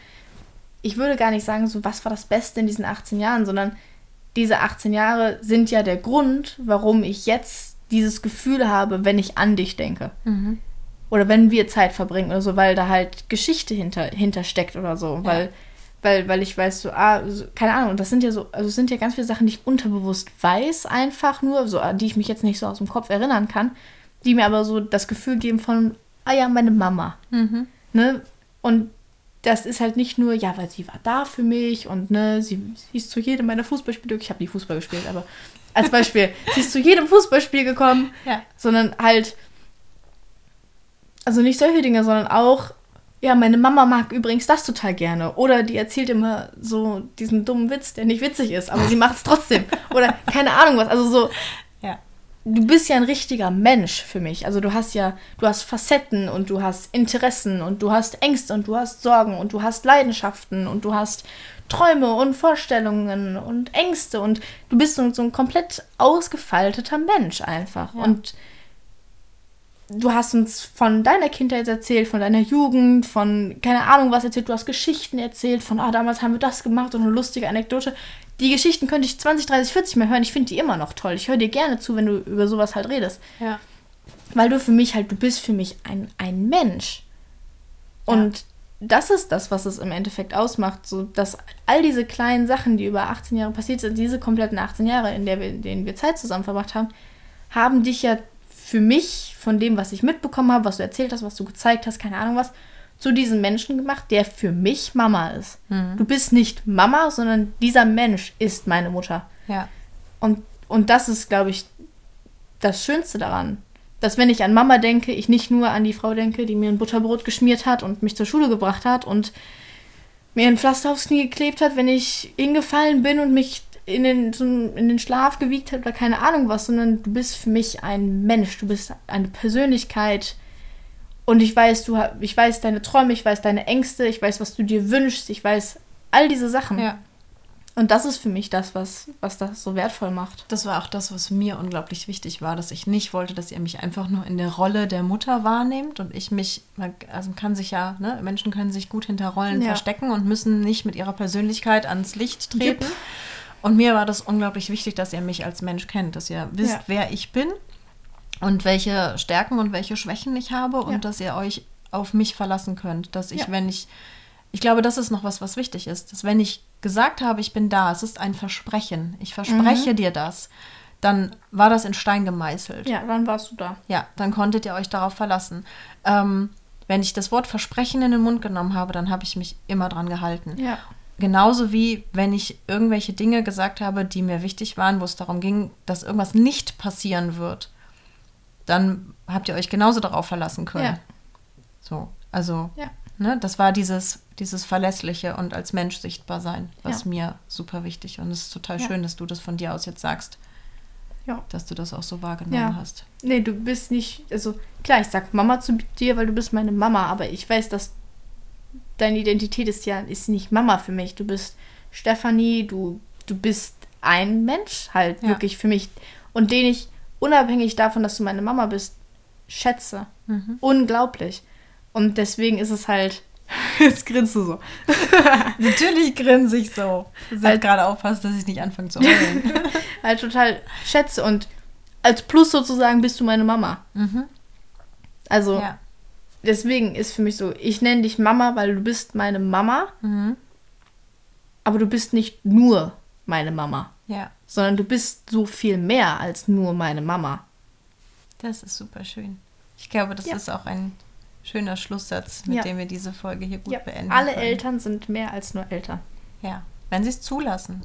ich würde gar nicht sagen, so was war das Beste in diesen 18 Jahren, sondern diese 18 Jahre sind ja der Grund, warum ich jetzt dieses Gefühl habe, wenn ich an dich denke. Oder wenn wir Zeit verbringen oder so, weil da halt Geschichte hinter, hinter steckt oder so. Weil, weil, weil ich weiß, so, ah, so, keine Ahnung, das sind ja so, also sind ja ganz viele Sachen, die ich unterbewusst weiß, einfach nur, so, an die ich mich jetzt nicht so aus dem Kopf erinnern kann, die mir aber so das Gefühl geben von, ah ja, meine Mama. Ne? Und das ist halt nicht nur, ja, weil sie war da für mich und ne, sie, sie ist zu jedem meiner Fußballspiele, ich habe nie Fußball gespielt, aber als Beispiel, sie ist zu jedem Fußballspiel gekommen, Ja. sondern halt, also nicht solche Dinge, sondern auch, ja, meine Mama mag übrigens das total gerne. Oder die erzählt immer so diesen dummen Witz, der nicht witzig ist, aber sie macht es trotzdem. Oder keine Ahnung was. Also so. Du bist ja ein richtiger Mensch für mich. Also du hast ja, du hast Facetten und du hast Interessen und du hast Ängste und du hast Sorgen und du hast Leidenschaften und du hast Träume und Vorstellungen und Ängste und du bist so, so ein komplett ausgefalteter Mensch einfach. Ja. Und du hast uns von deiner Kindheit erzählt, von deiner Jugend, von keine Ahnung was erzählt, du hast Geschichten erzählt, von ah, damals haben wir das gemacht und eine lustige Anekdote. Die Geschichten könnte ich 20, 30, 40 mehr hören. Ich finde die immer noch toll. Ich höre dir gerne zu, wenn du über sowas halt redest. Ja. Weil du für mich halt, du bist für mich ein, ein Mensch. Und das ist das, was es im Endeffekt ausmacht. So, dass all diese kleinen Sachen, die über 18 Jahre passiert sind, diese kompletten 18 Jahre, in, der wir, in denen wir Zeit zusammen verbracht haben, haben dich ja für mich, von dem, was ich mitbekommen habe, was du erzählt hast, was du gezeigt hast, keine Ahnung was, zu diesem Menschen gemacht, der für mich Mama ist. Du bist nicht Mama, sondern dieser Mensch ist meine Mutter. Ja. Und, und das ist, glaube ich, das Schönste daran. Dass wenn ich an Mama denke, ich nicht nur an die Frau denke, die mir ein Butterbrot geschmiert hat und mich zur Schule gebracht hat und mir ein Pflaster aufs Knie geklebt hat, wenn ich hingefallen bin und mich in den, so in den Schlaf gewiegt hat oder keine Ahnung was, sondern du bist für mich ein Mensch, du bist eine Persönlichkeit und ich weiß, du ich weiß deine Träume, ich weiß deine Ängste, ich weiß, was du dir wünschst, ich weiß all diese Sachen. Ja. Und das ist für mich das, was, was das so wertvoll macht. Das war auch das, was mir unglaublich wichtig war, dass ich nicht wollte, dass ihr mich einfach nur in der Rolle der Mutter wahrnehmt und ich mich, also man kann sich ja, ne, Menschen können sich gut hinter Rollen Ja. verstecken und müssen nicht mit ihrer Persönlichkeit ans Licht treten. Jupp. Und mir war das unglaublich wichtig, dass ihr mich als Mensch kennt, dass ihr wisst, Ja. wer ich bin und welche Stärken und welche Schwächen ich habe und Ja. dass ihr euch auf mich verlassen könnt, dass ich, Ja. wenn ich, ich glaube, das ist noch was, was wichtig ist, dass wenn ich gesagt habe, ich bin da, es ist ein Versprechen, ich verspreche dir das, dann war das in Stein gemeißelt. Ja, dann warst du da. Ja, dann konntet ihr euch darauf verlassen. Ähm, wenn ich das Wort Versprechen in den Mund genommen habe, dann habe ich mich immer dran gehalten. Ja. Genauso wie wenn ich irgendwelche Dinge gesagt habe, die mir wichtig waren, wo es darum ging, dass irgendwas nicht passieren wird, dann habt ihr euch genauso darauf verlassen können. Ja. So, also, Ja. ne, das war dieses, dieses Verlässliche und als Mensch sichtbar sein, was Ja. mir super wichtig. Und es ist total schön, dass du das von dir aus jetzt sagst, Ja. dass du das auch so wahrgenommen hast. Nee, du bist nicht, also klar, ich sag Mama zu dir, weil du bist meine Mama, aber ich weiß, dass deine Identität ist ja, ist nicht Mama für mich. Du bist Stefanie, du, du bist ein Mensch halt wirklich für mich und den ich unabhängig davon, dass du meine Mama bist, schätze. Mhm. Unglaublich. Und deswegen ist es halt, jetzt grinst du so. Natürlich grinse ich so. Du Halt- gerade aufpassen, dass ich nicht anfange zu heulen. halt total schätze und als Plus sozusagen bist du meine Mama. mhm. Also Ja. deswegen ist für mich so, ich nenne dich Mama, weil du bist meine Mama, Mhm. aber du bist nicht nur meine Mama, Ja, sondern du bist so viel mehr als nur meine Mama. das ist super schön. Ich glaube, das Ja. ist auch ein schöner Schlusssatz, mit Ja. dem wir diese Folge hier gut Ja, beenden alle können. Eltern sind mehr als nur Eltern. Ja, wenn sie es zulassen.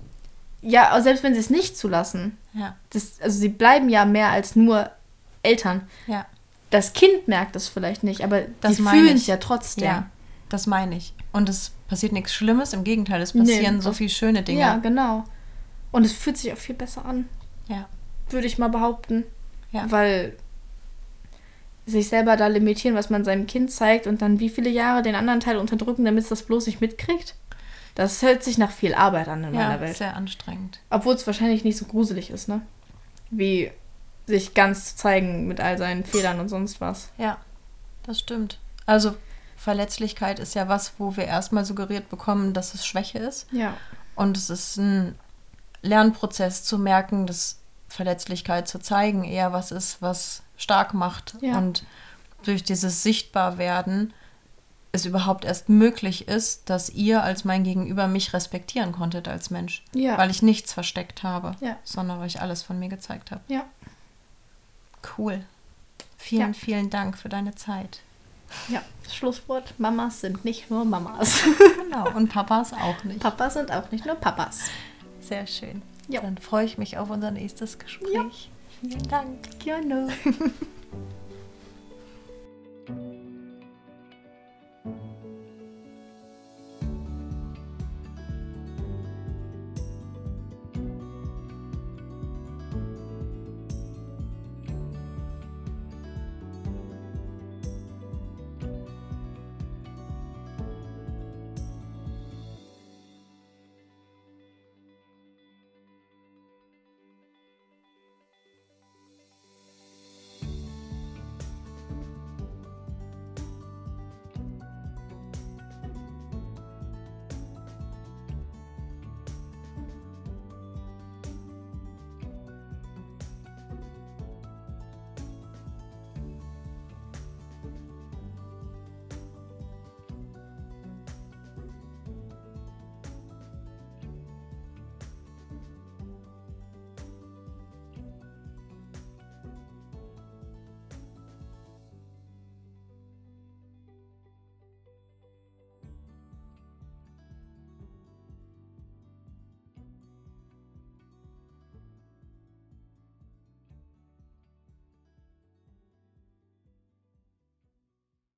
Ja, aber selbst wenn sie es nicht zulassen, Ja, das, also sie bleiben ja mehr als nur Eltern. ja, Das Kind merkt es vielleicht nicht, aber Das die meine fühlen ich. es ja trotzdem. ja. Das meine ich. Und es passiert nichts Schlimmes, im Gegenteil, es Nee, passieren so das- viele schöne Dinge. Ja, genau. Und es fühlt sich auch viel besser an, ja. würde ich mal behaupten. Ja. Weil sich selber da limitieren, was man seinem Kind zeigt und dann wie viele Jahre den anderen Teil unterdrücken, damit es das bloß nicht mitkriegt. Das hört sich nach viel Arbeit an in Ja, meiner Welt. sehr anstrengend. Obwohl es wahrscheinlich nicht so gruselig ist, ne? Wie sich ganz zu zeigen mit all seinen Fehlern und sonst was. Ja, das stimmt. Also Verletzlichkeit ist ja was, wo wir erstmal suggeriert bekommen, dass es Schwäche ist. Ja. Und es ist ein Lernprozess zu merken, dass Verletzlichkeit zu zeigen eher was ist, was stark macht. Ja. Und durch dieses Sichtbarwerden es überhaupt erst möglich ist, dass ihr als mein Gegenüber mich respektieren konntet als Mensch. Ja. Weil ich nichts versteckt habe, Ja. sondern euch alles von mir gezeigt habe. Ja. Cool. Vielen, vielen Dank für deine Zeit. Ja. Schlusswort: Mamas sind nicht nur Mamas. Genau. Und Papas auch nicht. Papas sind auch nicht nur Papas. Sehr schön. Ja. Dann freue ich mich auf unser nächstes Gespräch. Vielen Dank. Gerne.